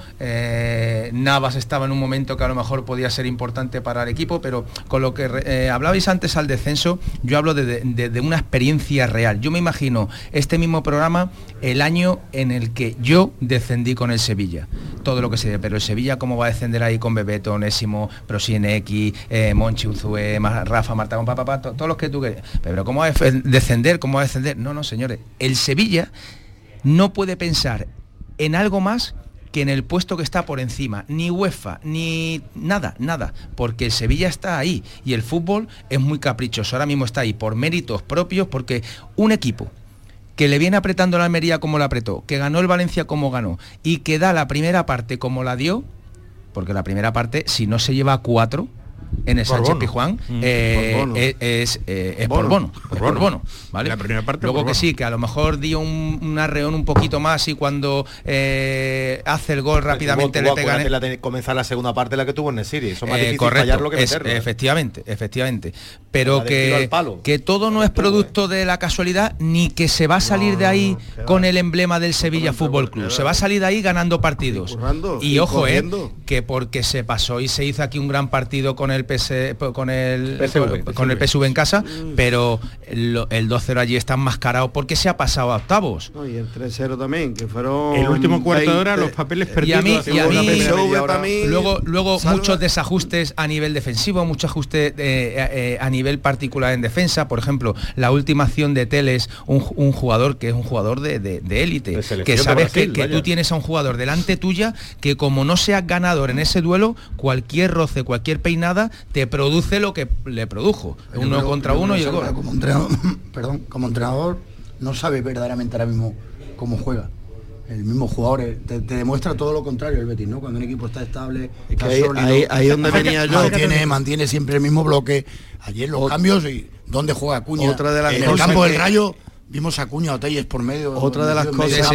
Navas estaba en un momento que a lo mejor podía ser importante para el equipo, pero con lo que hablabais antes al descenso, yo hablo de, una experiencia real. Yo me imagino este mismo programa el año en el que yo descendí con el Sevilla. Todo lo que se pero el Sevilla cómo va a descender ahí con Bebeto, Onésimo, Prosieneki, Monchi Uzue, Rafa Marta todos los que tú. Pero ¿cómo a descender? ¿Cómo a descender? No, no, señores. El Sevilla no puede pensar en algo más que en el puesto que está por encima, ni UEFA, ni nada, nada, porque el Sevilla está ahí y el fútbol es muy caprichoso, ahora mismo está ahí por méritos propios, porque un equipo que le viene apretando la Almería como la apretó, que ganó el Valencia como ganó y que da la primera parte como la dio, porque la primera parte, si no se lleva a cuatro, en el Sánchez Pijuán mm. eh, es, eh, por bono, por bono, ¿vale? La primera parte Luego que sí, que a lo mejor dio un, arreón un poquito más y cuando eh, hace el gol rápidamente le pega la de comenzar la segunda parte la que tuvo en el City, eso más difícil fallarlo que meterlo, efectivamente, efectivamente, pero que, que todo no es producto de la casualidad ni que se va a salir de ahí con el emblema del Sevilla Fútbol Club, se va a salir de ahí ganando partidos. Y ojo, eh, que porque se pasó y se hizo aquí un gran partido con el con el PSV, con el PSV en casa, mm. pero el, 2-0 allí está enmascarado porque se ha pasado a octavos. y el 3-0 también, que fueron el último cuarto de hora los papeles perdidos. Y a mí, luego luego muchos desajustes a nivel defensivo, muchos ajustes eh, eh, a nivel particular en defensa, por ejemplo, la última acción de Teles, un, jugador que es un jugador de élite, que sabes que, que tú tienes a un jugador delante tuya que como no seas ganador en ese duelo, cualquier roce, cualquier peinada te produce lo que le produjo. uno contra uno y el gol. Como entrenador, perdón, como entrenador no sabe verdaderamente ahora mismo cómo juega. El mismo jugador eh, te, demuestra todo lo contrario el Betis, ¿no? Cuando un equipo está estable, ahí, donde venía yo. Mantiene, mantiene siempre el mismo bloque. Ayer los cambios y dónde juega Acuña. Otra de las en el campo del Rayo vimos a Acuña o Telles por medio. Otra de las cosas,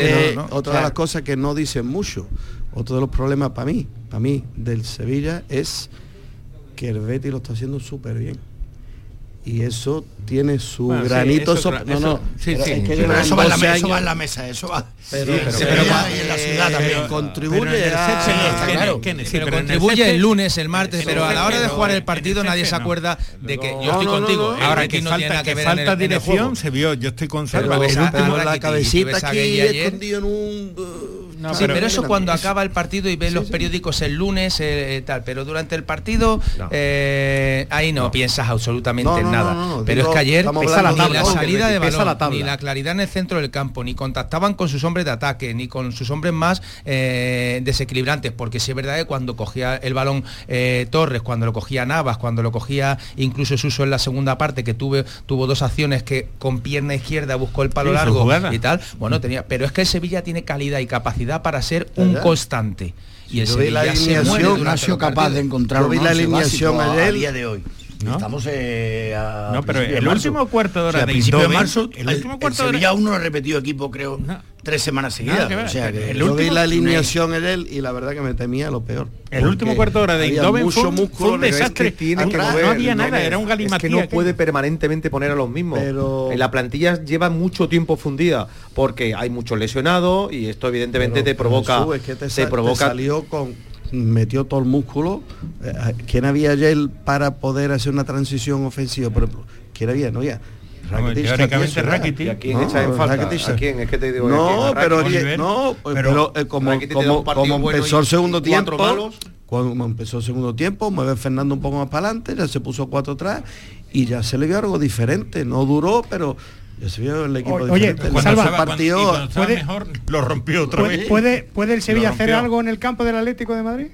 otra de las cosas que no dicen mucho. Otro de los problemas para mí, para mí del Sevilla es que el Betis lo está haciendo súper bien. Y eso tiene su granito no no sí, sí, eso, va en la, mesa, eso va en la mesa eso va. Pero, en la ciudad también contribuye pero contribuye el lunes el martes pero a la hora de jugar el partido nadie se acuerda de que yo estoy contigo. ahora que falta que falta dirección se vio yo estoy con Salva el último la cabecita aquí escondido en un sí, pero, eso cuando acaba el partido y ves los periódicos el lunes, eh, eh, tal, pero durante el partido eh, ahí no, piensas absolutamente en nada. pero es que ayer ni la, salida de balón, ni la claridad en el centro del campo, ni contactaban con sus hombres de ataque, ni con sus hombres más desequilibrantes, porque si es verdad que cuando cogía el balón Torres, cuando lo cogía Navas, cuando lo cogía incluso Suso en la segunda parte, que tuve, tuvo dos acciones que con pierna izquierda buscó el palo largo y tal, bueno, tenía, pero es que el Sevilla tiene calidad y capacidad para ser un constante. Y el Sevilla la alineación, ha sido capaz de encontrar la alineación a día de hoy. Estamos eh, a No, pero el último cuarto de hora O sea, a de principio de marzo, el el, último el cuarto de hora- aún no ha repetido equipo, creo, tres semanas seguidas. que ver. o sea, que El Yo vi último- la alineación en él y la verdad que me temía lo peor. El último cuarto de hora de Eindhoven mucho fue un- fue un pero es que desastre. tiene que mover, no había nada, era un Es galimatías que no puede permanentemente poner a los mismos. Pero- En la plantilla lleva mucho tiempo fundida porque hay muchos lesionados y esto evidentemente Pero- te provoca Jesús, es que te, te sa- te provoca salió con metió todo el músculo. Eh, ¿Quién había ayer para poder hacer una transición ofensiva, por ejemplo? ¿Quién había? No había. Rakitic, teóricamente Rakitic, Rakitic. ¿Y a quién No, echa en falta? Rakitic- ¿A quién? Es que te digo, ¿a No, quién? ¿A pero, no, pero, eh, como, un como, como bueno empezó y- el segundo tiempo, malos. cuando empezó el segundo tiempo, mueve Fernando un poco más para adelante, ya se puso cuatro atrás y ya se le vio algo diferente. No duró, pero el equipo Oye, cuando Salva, partido, y cuando estaba ¿Puede- mejor lo rompió otra ¿Puede, vez. puede, puede el Sevilla hacer algo en el campo del Atlético de Madrid?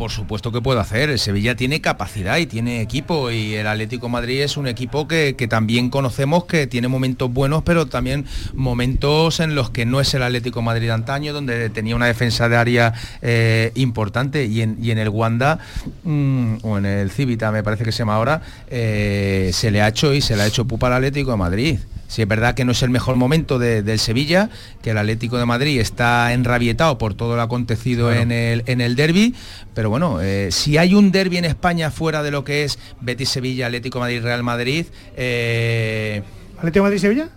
Por supuesto que puede hacer. El Sevilla tiene capacidad y tiene equipo y el Atlético Madrid es un equipo que, que también conocemos que tiene momentos buenos, pero también momentos en los que no es el Atlético Madrid antaño, donde tenía una defensa de área eh, importante y en, y en el Wanda mm, o en el Civita, me parece que se llama ahora, eh, se le ha hecho y se le ha hecho pupa al Atlético de Madrid. Si es verdad que no es el mejor momento de- del Sevilla, que el Atlético de Madrid está enrabietado por todo lo acontecido en el, en el derby, pero bueno, eh, si hay un derby en España fuera de lo que es Betis-Sevilla, Atlético Madrid-Real Madrid, eh, ¿Atlético Madrid-Sevilla?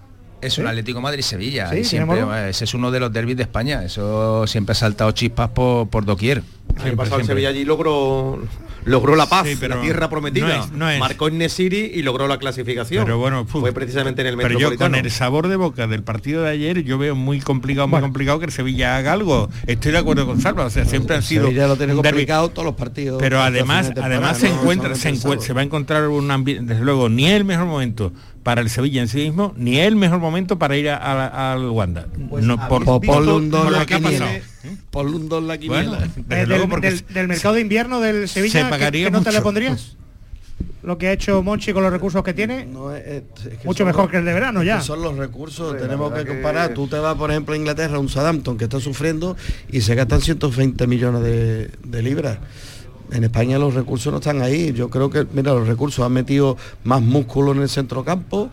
es un Atlético de Madrid-Sevilla. Sí, y siempre, ¿tiene modo? ese es uno de los derbis de España. Eso siempre ha saltado chispas por, por doquier. El pasado el Sevilla allí logró logró la paz, Sí, pero la tierra prometida. no es- no es- Marcó en Nesiri y logró la clasificación. Pero bueno, fue precisamente en el Pero yo con el sabor de boca del partido de ayer, yo veo muy complicado, muy complicado que el Sevilla haga algo. Estoy de acuerdo con Salva, o sea, siempre han sido Sevilla lo tiene derbi. complicado todos los partidos. Pero además, además se encuentra, se, Solamente encue- el se va a encontrar un ambiente, desde luego, ni el mejor momento para el Sevilla en sí mismo, ni el mejor momento para ir al Wanda. no, por, por- un dos por la que quiniela. Ponle un dos la quiniela. Bueno, desde Eh, luego del, mercado de invierno del Sevilla, se ¿qué- pagaría ¿qué nota le mucho. pondrías? Lo que ha hecho Monchi con los recursos que tiene, mucho son mejor los- que el de verano es ya. que son los recursos, Sí, tenemos que comparar. Tú te vas, por ejemplo, a Inglaterra, un Southampton que está sufriendo y se gastan 120 millones de, de libras. En España los recursos no están ahí. Yo creo que, mira, los recursos han metido más músculo en el centrocampo.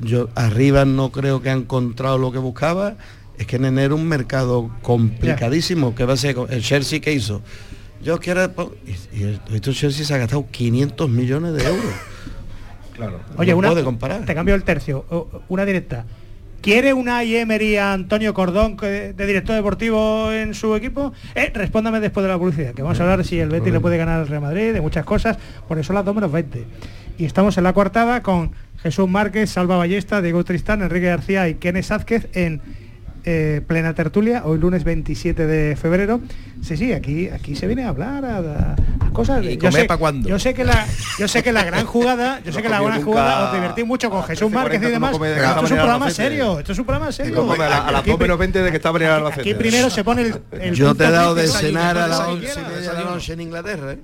Yo arriba no creo que han encontrado lo que buscaba. Es que en enero un mercado complicadísimo. que va a ser con- el Chelsea que hizo? Yo quiero po- y, y esto Chelsea se ha gastado 500 millones de euros. Claro. Oye, no una, puede comparar. te cambio el tercio, una directa. ¿Quiere una Emery a Antonio Cordón de director deportivo en su equipo? Eh, respóndame después de la publicidad, que vamos a hablar si el Betis le puede ganar al Real Madrid, de muchas cosas, por eso las 2 menos 20. Y estamos en la coartada con Jesús Márquez, Salva Ballesta, Diego Tristán, Enrique García y Kenneth Sázquez en eh, plena tertulia, hoy lunes 27 de febrero. Sí, sí, aquí, aquí se viene a hablar a, a- cosas. ¿Y Yo sé- pa' cuándo? Yo sé que la, yo sé que la gran jugada, yo No sé que la gran jugada os divertí mucho con Jesús Márquez y 13:40 demás. no de esto es un programa serio, esto es un programa serio. A la- a las Aquí 2 menos pri- 20 de que el Albacete. Aquí primero se pone el, el Yo te he dado de cenar a las desayuno, 11 y media de la noche en Inglaterra, ¿eh?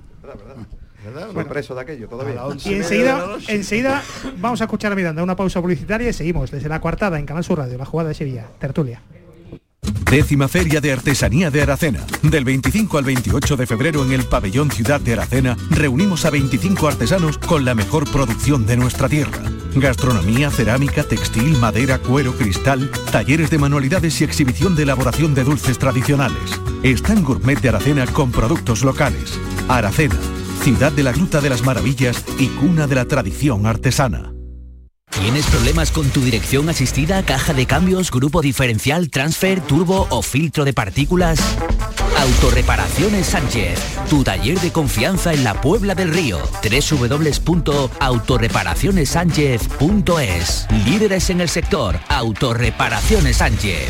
¿Verdad? Fue preso de aquello todavía. Y enseguida, enseguida vamos a escuchar a Miranda, una pausa publicitaria y seguimos desde la coartada en Canal Sur Radio, la jugada de Sevilla, tertulia. Décima Feria de Artesanía de Aracena. Del 25 al 28 de febrero en el Pabellón Ciudad de Aracena reunimos a 25 artesanos con la mejor producción de nuestra tierra. Gastronomía, cerámica, textil, madera, cuero, cristal, talleres de manualidades y exhibición de elaboración de dulces tradicionales. Stand Gourmet de Aracena con productos locales. Aracena, ciudad de la Gruta de las Maravillas y cuna de la tradición artesana. ¿Tienes problemas con tu dirección asistida, caja de cambios, grupo diferencial, transfer, turbo o filtro de partículas? Autorreparaciones Sánchez, tu taller de confianza en la Puebla del Río. www.autorreparacionessánchez.es Líderes en el sector, Autorreparaciones Sánchez.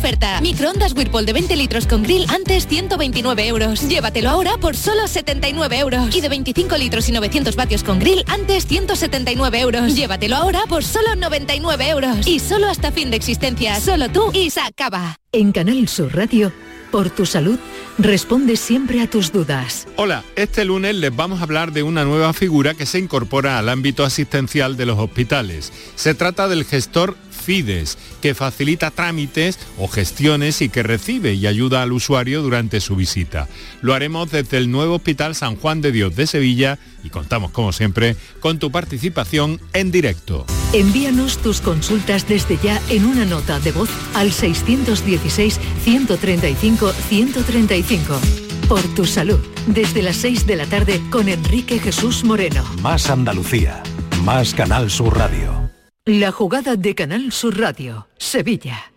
oferta. Microondas Whirlpool de 20 litros con grill antes 129 euros. Llévatelo ahora por solo 79 euros. Y de 25 litros y 900 vatios con grill antes 179 euros. Llévatelo ahora por solo 99 euros. Y solo hasta fin de existencia. Solo tú y Sacaba. En Canal Sur Radio, por tu salud, responde siempre a tus dudas. Hola, este lunes les vamos a hablar de una nueva figura que se incorpora al ámbito asistencial de los hospitales. Se trata del gestor FIDES, que facilita trámites o gestiones y que recibe y ayuda al usuario durante su visita. Lo haremos desde el nuevo Hospital San Juan de Dios de Sevilla y contamos, como siempre, con tu participación en directo. Envíanos tus consultas desde ya en una nota de voz al 616-135-135. Por tu salud, desde las 6 de la tarde con Enrique Jesús Moreno. Más Andalucía, más Canal Sur Radio. La jugada de Canal Sur Radio, Sevilla.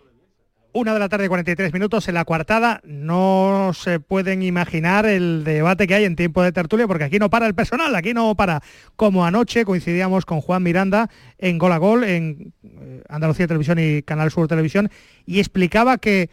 Una de la tarde, 43 minutos en la coartada. No se pueden imaginar el debate que hay en tiempo de tertulia, porque aquí no para el personal, aquí no para. Como anoche coincidíamos con Juan Miranda en Gol a Gol, en eh, Andalucía Televisión y Canal Sur Televisión, y explicaba que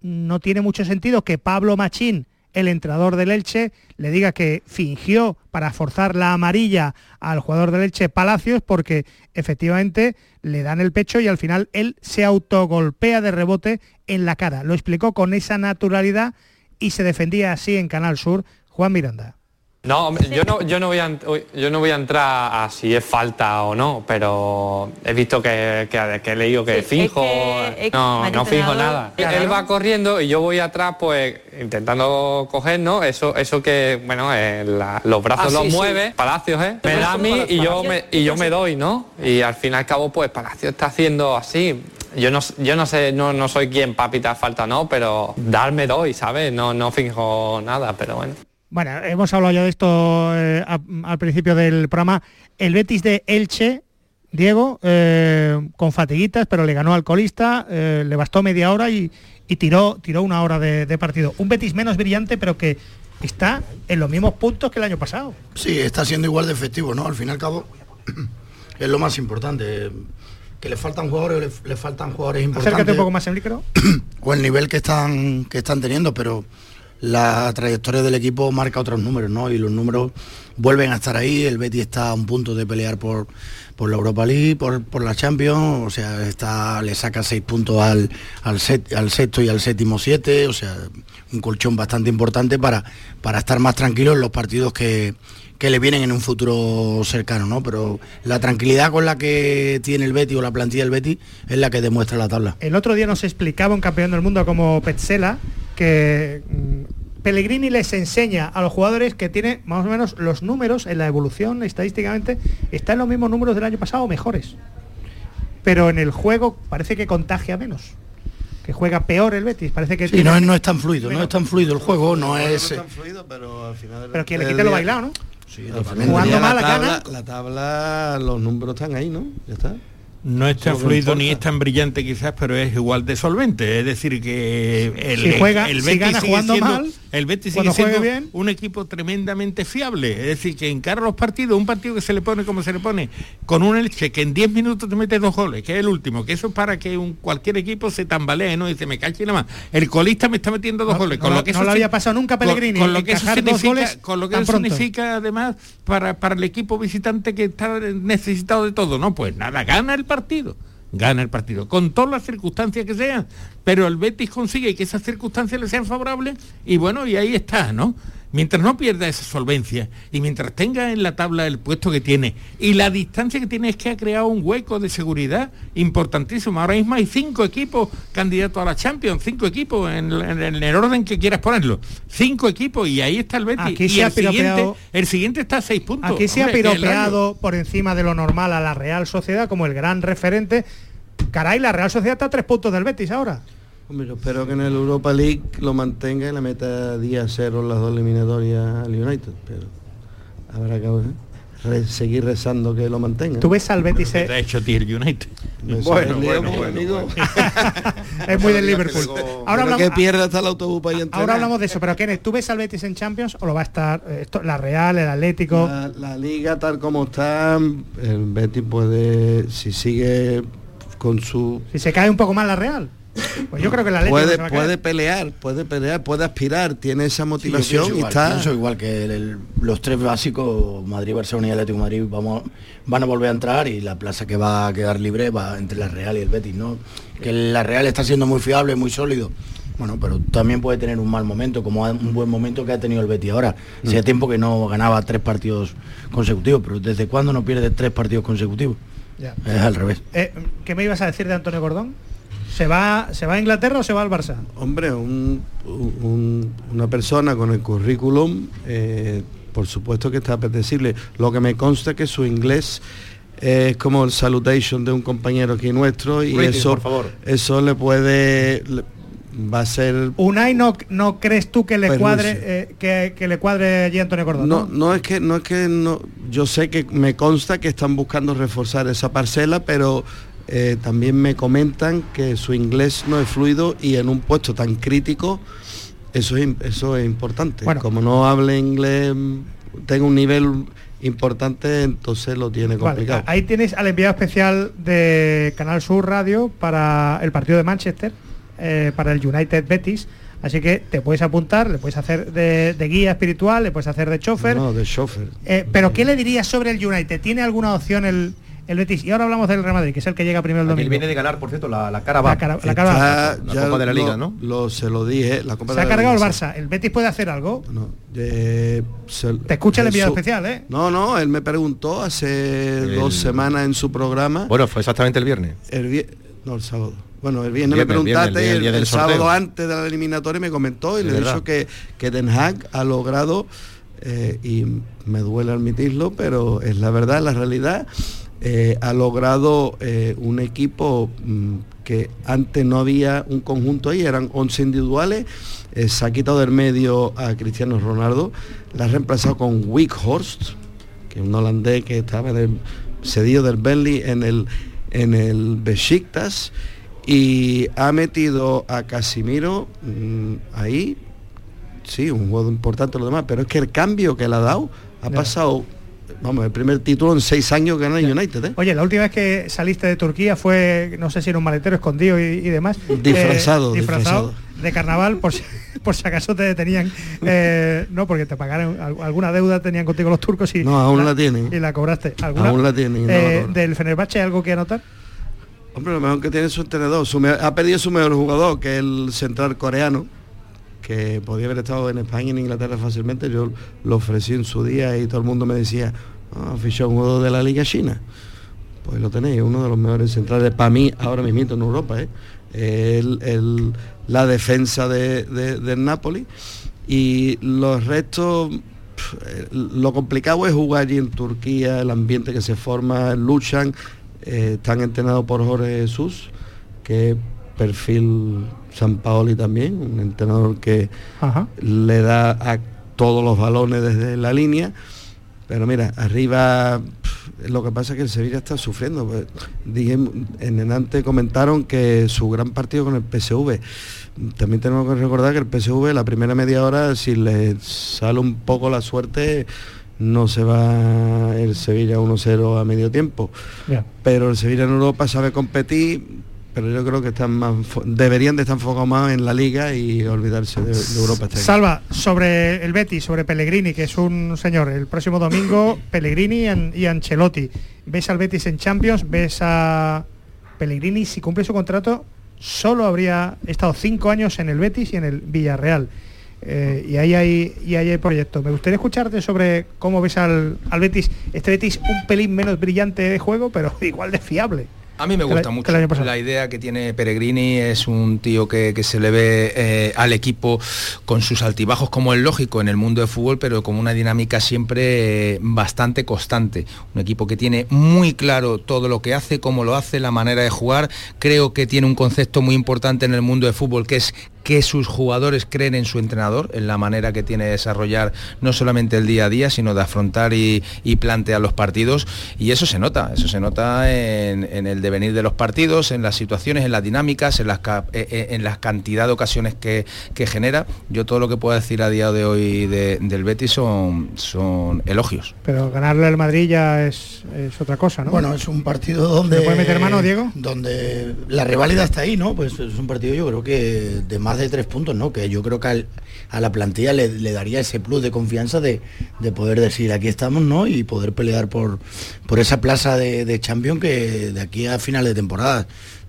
no tiene mucho sentido que Pablo Machín, el entrenador del Elche, le diga que fingió para forzar la amarilla al jugador del Elche Palacios porque efectivamente le dan el pecho y al final él se autogolpea de rebote en la cara. Lo explicó con esa naturalidad y se defendía así en Canal Sur Juan Miranda. No, hombre, yo no, yo no voy a, yo no voy a entrar a si es falta o no, pero he visto que, que- que he leído que fijo, es que no, no fijo entrenador- nada. Claro. Él va corriendo y yo voy atrás, pues intentando coger, ¿no? Eso, eso que, bueno, eh, la- los brazos Ah, los sí, sí. mueve, Palacios, ¿eh? Me da a mí y yo me, y yo me doy, ¿no? Y al fin y al cabo, pues Palacios está haciendo así. Yo no, yo no sé, no, no soy quien para pitar falta, no, pero darme doy, ¿sabes? No, no fijo nada, pero bueno. Bueno, hemos hablado ya de esto eh, a- al principio del programa. El Betis de Elche, Diego, eh, con fatiguitas, pero le ganó al colista, eh, le bastó media hora y, y tiró, tiró una hora de, de partido. Un Betis menos brillante, pero que está en los mismos puntos que el año pasado. Sí, está siendo igual de efectivo, ¿no? Al fin y al cabo es lo más importante. Que le faltan jugadores, le, le faltan jugadores importantes. Acércate un poco más el micro. o el nivel que están que están teniendo, pero la trayectoria del equipo marca otros números, ¿no? Y los números vuelven a estar ahí. El Betis está a un punto de pelear por, por la Europa League, por, por la Champions, o sea, está, le saca seis puntos al, al, sexto y al séptimo siete, o sea, un colchón bastante importante para, para estar más tranquilo en los partidos que, que le vienen en un futuro cercano, ¿no? Pero la tranquilidad con la que tiene el Betis o la plantilla del Betis es la que demuestra la tabla. El otro día nos explicaba un campeón del mundo como Petzela que mm, Pellegrini les enseña a los jugadores que tiene más o menos los números en la evolución estadísticamente están los mismos números del año pasado o mejores. Pero en el juego parece que contagia menos. Que juega peor el Betis, parece que Sí, tiene- no es, no es tan fluido, no es tan fluido el juego, no es... eh, pero quien le quite lo bailado, ¿no? Sí, Jugando la mal la tabla, gana. la tabla, los números están ahí, ¿no? Ya está. No es tan fluido ni es tan brillante quizás, pero es igual de solvente. Es decir, que el, Si juega- el si gana sigue jugando siendo, mal, el Betis sigue siendo bien. un equipo tremendamente fiable. Es decir, que encara los partidos, un partido que se le pone como se le pone, con un Elche que en 10 minutos te mete dos goles, que es el último, que eso es para que un, cualquier equipo se tambalee, ¿no? Y dice, me cache nada más. El colista me está metiendo dos No, goles. no Con lo- lo que no eso había pasado nunca a con- Pellegrini, Con, lo que eso significa, goles con lo que eso significa además para, para el equipo visitante que está necesitado de todo, ¿no? Pues nada, gana el partido gana el partido, con todas las circunstancias que sean, pero el Betis consigue que esas circunstancias le sean favorables y bueno, y ahí está, ¿no? Mientras no pierda esa solvencia y mientras tenga en la tabla el puesto que tiene y la distancia que tiene es que ha creado un hueco de seguridad importantísimo. Ahora mismo hay cinco equipos candidatos a la Champions, cinco equipos en, en- en el orden que quieras ponerlo. Cinco equipos y ahí está el Betis. Aquí y ha el siguiente, piropeado- el siguiente está a seis puntos. Aquí se ha Hombre, piropeado por encima de lo normal a la Real Sociedad como el gran referente. Caray, la Real Sociedad está a tres puntos del Betis ahora. Hombre, yo espero que en el Europa League lo mantenga y le meta día cero las dos eliminatorias al United, pero habrá que re- seguir rezando que lo mantenga. ¿Tú ves al Betis? eh, ha hecho a ti el United. Bueno, bueno, amigo. es muy del Liverpool. Ahora hablamos, que pierda hasta el autobús para ahora hablamos de eso, pero Kenneth, ¿tú ves al Betis en Champions o lo va a estar eh, esto, la Real, el Atlético? La, la liga tal como está, el Betis puede, si sigue con su... Si se cae un poco más la Real. Pues yo creo que Atlético Puede, puede pelear, puede pelear, puede aspirar, tiene esa Sí, yo motivación y igual, está... pienso igual que el- el- los tres básicos, Madrid, Barcelona y Atlético de Madrid, vamos, van a volver a entrar y la plaza que va a quedar libre va entre la Real y el Betis, ¿no? Que la Real está siendo muy fiable, muy sólido. Bueno, pero también puede tener un mal momento, como un buen momento que ha tenido el Betis ahora. Hacía Mm. tiempo que no ganaba tres partidos consecutivos, pero ¿desde cuándo no pierde tres partidos consecutivos? Ya. Es al revés. Eh, ¿Qué me ibas a decir de Antonio Gordón? ¿Se va, ¿Se va a Inglaterra o se va al Barça? Hombre, un- un- una persona con el currículum, eh, por supuesto que está apetecible. Lo que me consta es que su inglés es como el salutation de un compañero aquí nuestro y eso, por favor. eso le puede, le- va a ser Unai, ¿no, no crees tú que le Permiso. cuadre eh, que, que le cuadre allí Antonio Gordón? No, no es que no es que no. Yo sé que me consta que están buscando reforzar esa parcela, pero eh, también me comentan que su inglés no es fluido y en un puesto tan crítico eso es eso es importante. Bueno. Como no hable inglés, tenga un nivel importante, entonces lo tiene Vale, complicado. ahí tienes al enviado especial de Canal Sur Radio para el partido de Manchester, eh, para el United Betis. Así que te puedes apuntar, le puedes hacer de, de guía espiritual, le puedes hacer de chofer. No, de chofer. Eh, pero ¿qué le dirías sobre el United? ¿Tiene alguna opción el, el Betis? Y ahora hablamos del Real Madrid, que es el que llega primero el Él domingo. viene de ganar, por cierto, la, la Carabao. La Cara- la Carabao. Está- La Copa de la Liga, ¿no? Lo, se lo dije, la Copa Se de ha la cargado el Liga. Barça. ¿El Betis puede hacer algo? Eh, se- Te escucha el enviado especial, ¿eh? No, no, él me preguntó hace dos semanas en su programa. Bueno, fue exactamente el viernes. El vie- no, el sábado. Bueno, el viernes, Viernes, me preguntaste, viernes, el día- el el, sábado antes de la eliminatoria me comentó y le he dicho que, que Den Haag ha logrado, eh, y me duele admitirlo, pero es la verdad, la realidad, eh, ha logrado eh, un equipo mm, que antes no había un conjunto ahí, eran 11 individuales, eh, se ha quitado del medio a Cristiano Ronaldo, la ha reemplazado con Wickhorst, que es un holandés que estaba en el cedido del Burnley en el en el Besiktas y ha metido a Casimiro mm, ahí. Sí un juego importante lo demás pero es que el cambio que le ha dado ha pasado vamos el primer título en seis años que gana el United ¿eh? Oye, la última vez que saliste de Turquía fue, no sé si era un maletero escondido y, y demás. Disfrazado, Eh, disfrazado. de carnaval, por si, por si acaso te detenían. eh, no, porque te pagaron al- alguna deuda tenían contigo los turcos y No, aún la tienen. Y la cobraste. ¿Alguna? Aún la tienen no la Eh, del Fenerbahce algo que anotar? Hombre, lo mejor que tiene su entrenador. Su ha perdido su mejor jugador, que es el central coreano, que podía haber estado en España en Inglaterra fácilmente. Yo lo ofrecí en su día y todo el mundo me decía, ah, fichó un jugador de la Liga China. Pues lo tenéis, uno de los mejores centrales para mí ahora mismo en Europa. ¿eh? La defensa de, de- del Napoli. Y los restos, lo complicado es jugar allí en Turquía, el ambiente que se forma, luchan, eh, están entrenados por Jorge Jesús, que perfil San Paoli también, un entrenador que Ajá. le da a todos los balones desde la línea. Pero mira, arriba lo que pasa es que el Sevilla está sufriendo. pues, dije, en Enante comentaron que su gran partido con el PSV. También tenemos que recordar que el PSV la primera media hora, si le sale un poco la suerte, no se va el Sevilla 1-0 a medio tiempo. Pero el Sevilla en Europa sabe competir, pero yo creo que están más deberían de estar enfocados más en la liga y olvidarse de, de Europa este. Salva, sobre el Betis, sobre Pellegrini, que es un señor, el próximo domingo Pellegrini y An- y Ancelotti. ¿Ves al Betis en Champions? ¿Ves a Pellegrini? Si cumple su contrato, solo habría estado cinco años en el Betis y en el Villarreal. Eh, y ahí hay y ahí hay proyectos. Me gustaría escucharte sobre cómo ves al, al Betis, este Betis un pelín menos brillante de juego, pero igual de fiable. A mí me gusta la- mucho. La idea que tiene Peregrini es un tío que, que se le ve eh, al equipo con sus altibajos como es lógico en el mundo de fútbol, pero con una dinámica siempre eh, bastante constante. Un equipo que tiene muy claro todo lo que hace, cómo lo hace, la manera de jugar. Creo que tiene un concepto muy importante en el mundo de fútbol que es que sus jugadores creen en su entrenador, en la manera que tiene de desarrollar no solamente el día a día, sino de afrontar y, plantear los partidos. Y eso se nota, eso se nota en, el devenir de los partidos, en las situaciones, en las dinámicas, en, las, eh, eh, en la cantidad de ocasiones que, genera. Yo todo lo que puedo decir a día de hoy del Betis son, son elogios. Pero ganarle al Madrid ya es, otra cosa, ¿no? Bueno, es un partido donde... puede meter mano, Diego? Donde la rivalidad está ahí, ¿no? Pues es un partido yo creo que de más de tres puntos, ¿no? Que yo creo que a la plantilla le, daría ese plus de confianza de, poder decir aquí estamos, ¿no? Y poder pelear por, por esa plaza de, de champion que de aquí a final de temporada,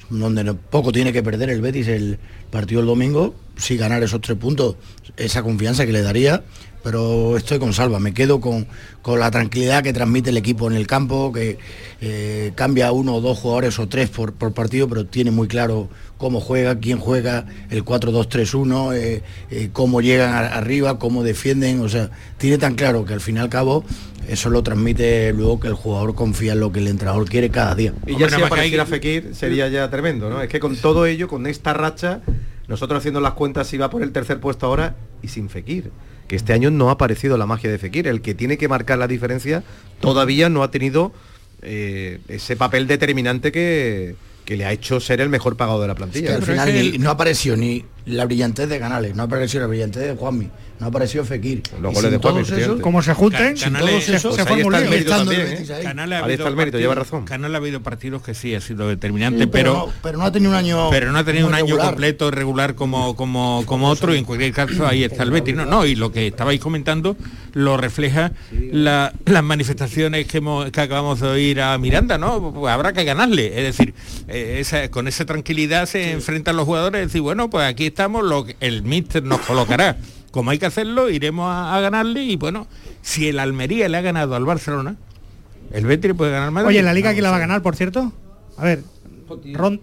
donde poco tiene que perder el Betis el partido el domingo, si ganar esos tres puntos, esa confianza que le daría pero estoy con Salva, me quedo con, la tranquilidad que transmite el equipo en el campo, que eh, cambia uno o dos jugadores o tres por, partido, pero tiene muy claro cómo juega, quién juega, el 4-2-3-1, eh, eh, cómo llegan arriba, cómo defienden, o sea, tiene tan claro que al fin y al cabo eso lo transmite luego que el jugador confía en lo que el entrenador quiere cada día. Y ya si apareciera Fekir sería ya tremendo, ¿no? Es que con todo ello, con esta racha, nosotros haciendo las cuentas iba por el tercer puesto ahora y sin Fekir. Que este año no ha aparecido la magia de Fekir. El que tiene que marcar la diferencia todavía no ha tenido eh, ese papel determinante que, que le ha hecho ser el mejor pagado de la plantilla. al final no apareció ni la brillantez de Canales, no apareció la brillantez de Juanmi, no apareció Fekir. Los goles de Juanmi, como se junten, Canales, se, pues ahí está el mérito también, ¿eh? Canales ahí está el mérito, lleva razón. Canales ha habido partidos que sí ha sido determinante, pero, pero, no, ha tenido un año pero no ha tenido un año completo regular como como como otro y en cualquier caso ahí está el Betis. No, no, y lo que estabais comentando lo refleja las manifestaciones que, hemos, que acabamos de oír a Miranda, ¿no? Pues habrá que ganarle, es decir, eh, con esa tranquilidad se enfrentan los jugadores y decir, bueno, pues aquí estamos, lo que el míster nos colocará. Como hay que hacerlo, iremos a, ganarle y bueno, si el Almería le ha ganado al Barcelona, el Betis puede ganar más. Oye, ¿la Liga quién la va a ganar, por cierto? A ver,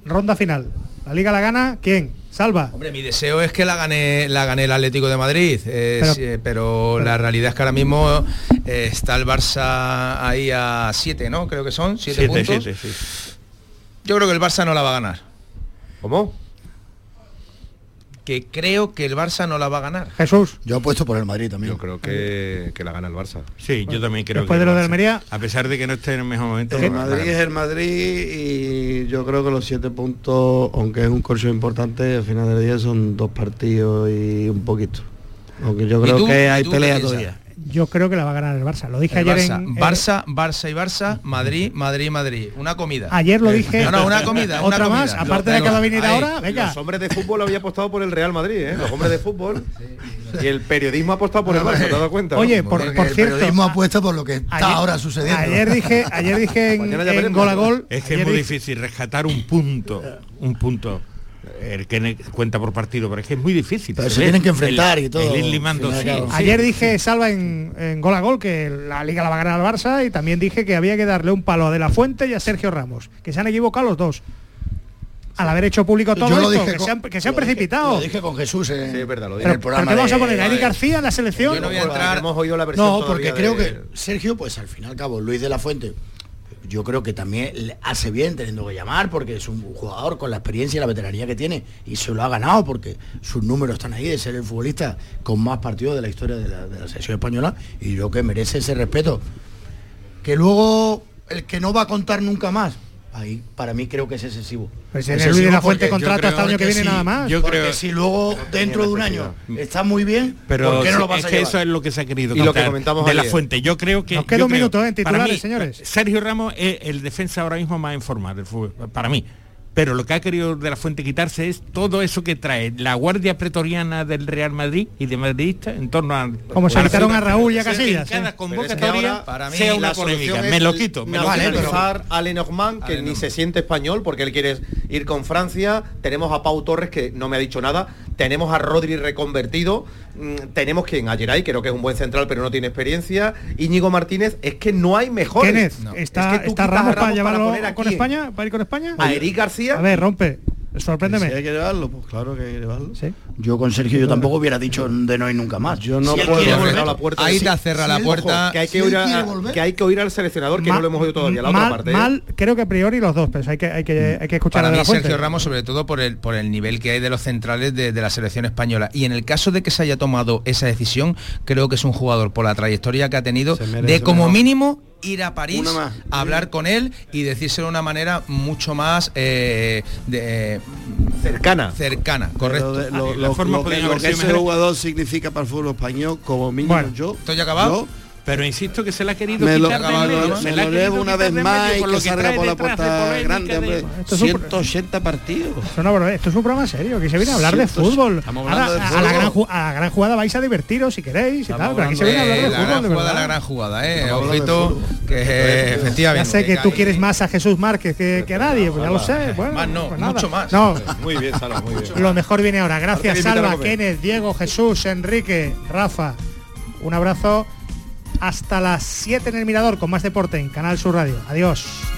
ronda final. ¿La Liga la gana quién? Salva. Hombre, mi deseo es que la gane, la gane el Atlético de Madrid, eh, pero, la realidad es que ahora mismo eh, está el Barça ahí a 7, ¿no? Creo que son 7 puntos. Yo creo que el Barça no la va a ganar. ¿Cómo? Que creo que el Barça no la va a ganar. Jesús. Yo apuesto por el Madrid también. Yo creo que, la gana el Barça. Sí, yo también creo Después que de lo de Almería. A pesar de que no esté en el mejor momento. El Madrid es el Madrid y yo creo que los siete puntos, aunque es un corso importante, al final del día son dos partidos y un poquito. Aunque yo creo que hay pelea todavía yo creo que la va a ganar el Barça. Lo dije ayer en Barça, Barça y Barça, Madrid, Madrid, Madrid. Una comida. Ayer lo dije. No, no, una comida. Otra más, aparte de que va a venir ahora, venga. Los hombres de fútbol había apostado por el Real Madrid, ¿eh? Los hombres de fútbol. Y el periodismo ha apostado por el Barça, ¿te has dado cuenta? Oye, por, por el cierto. periodismo apuesta por lo que está ahora sucediendo. Ayer dije, ayer dije en, gol a gol. Es que es muy difícil rescatar un punto. Un punto el que cuenta por partido, pero es que es muy difícil. Pero se, tienen que enfrentar y todo. Ayer dije, Salva, en, gol a gol, que la Liga la va a ganar al Barça y también dije que había que darle un palo a De La Fuente y a Sergio Ramos, que se han equivocado los dos. Al haber hecho público todo esto, que, se han, que se han precipitado. Lo dije con Jesús en, sí, verdad, lo dije. Pero, ¿Por qué vamos a poner a Eric García en la selección? Yo no voy a entrar, hemos oído la versión No, porque creo que Sergio, pues al fin y al cabo, Luis de la Fuente yo creo que también hace bien teniendo que llamar porque es un jugador con la experiencia y la veteranía que tiene y se lo ha ganado porque sus números están ahí de ser el futbolista con más partidos de la historia de la, de selección española y yo que merece ese respeto. Que luego el que no va a contar nunca más, ahí para mí creo que es excesivo. Pues en el Luis de la Fuente contrata hasta el año que viene nada más. Yo creo que si luego dentro de un año está muy bien, pero ¿por qué no lo vas es que eso es lo que se ha querido y lo que comentamos de la Fuente. Yo creo que nos queda un minuto en titulares, señores. Sergio Ramos es el defensa ahora mismo más informado del fútbol para mí pero lo que ha querido de la fuente quitarse es todo eso que trae la guardia pretoriana del Real Madrid y de madridistas en torno a como se quitaron a Raúl y a Casillas cada convocatoria para mí sea una polémica. me lo quito me lo a Lenormand que ni se siente español porque él quiere ir con Francia. Tenemos a Pau Torres que no me ha dicho nada. Tenemos a Rodri reconvertido. Mm, tenemos quien a Geray creo que es un buen central pero no tiene experiencia. Íñigo Martínez es que no hay mejores. Está, está Ramos, para llevarlo con España para ir con España a Eric García a ver, rompe. Sorpréndeme. Si hay que llevarlo, pues claro que hay que llevarlo. Yo con Sergio yo tampoco hubiera dicho de no ir nunca más. Yo no Si puedo cerrar la puerta. Ahí Sí. te cerra Sí, la ojo, puerta. que hay que, Si oír a- que hay que oír al seleccionador, que no lo hemos oído todavía, la mal, otra parte. ¿eh? mal, creo que a priori los dos, pero hay que, hay que, hay que escuchar Para a mí la fuente. Sergio Ramos, sobre todo por el, por el nivel que hay de los centrales de, de la selección española. Y en el caso de que se haya tomado esa decisión, creo que es un jugador por la trayectoria que ha tenido de como mejor. mínimo ir a París, a hablar con él y decírselo de una manera mucho más eh, de- cercana. Cercana, correcto. De- lo, la lo- forma lo que, lo que ese jugador significa para el fútbol español, como mínimo Bueno, yo. ¿estoy acabado? yo Pero insisto que se la ha querido me lo, quitar de lo- medio, me la lo llevo una vez de más y que lo salga por la de puerta grande, de- hombre. Esto es un- 180 partidos. Esto, no, esto es un programa serio, que se viene a hablar de Sí, esto es- fútbol. Ahora, de a, la fútbol. gran, a la gran jugada vais a divertiros si queréis y tal, pero aquí se viene a hablar de la fútbol, gran de jugada, la gran jugada, eh. De Ojito, fútbol. que eh, Ya efectivamente. sé que tú quieres más a Jesús Márquez que, que a nadie, pues ya lo sé. Bueno, Más no, pues nada. mucho más. No, Muy bien, Sala, muy bien. lo mejor viene ahora. Gracias, que Salva. Kenneth, Diego, Jesús, Enrique, Rafa. Un abrazo. Hasta las 7 en el Mirador con más deporte en Canal Sur Radio. Adiós.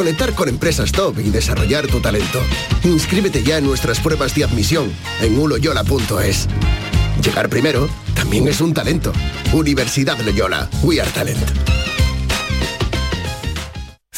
conectar con empresas top y desarrollar tu talento. Inscríbete ya en nuestras pruebas de admisión en uloyola.es. Llegar primero también es un talento. Universidad Loyola, We Are Talent.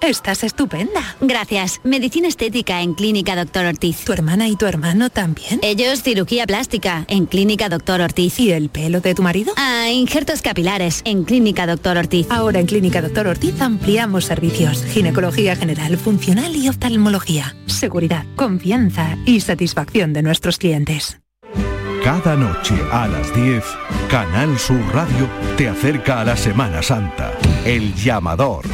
Estás estupenda. Gracias. Medicina estética en Clínica Doctor Ortiz. ¿Tu hermana y tu hermano también? Ellos cirugía plástica en Clínica Doctor Ortiz. ¿Y el pelo de tu marido? Ah, injertos capilares en Clínica Doctor Ortiz. Ahora en Clínica Doctor Ortiz ampliamos servicios. Ginecología general, funcional y oftalmología. Seguridad, confianza y satisfacción de nuestros clientes. Cada noche a las 10, Canal Sur Radio te acerca a la Semana Santa. El llamador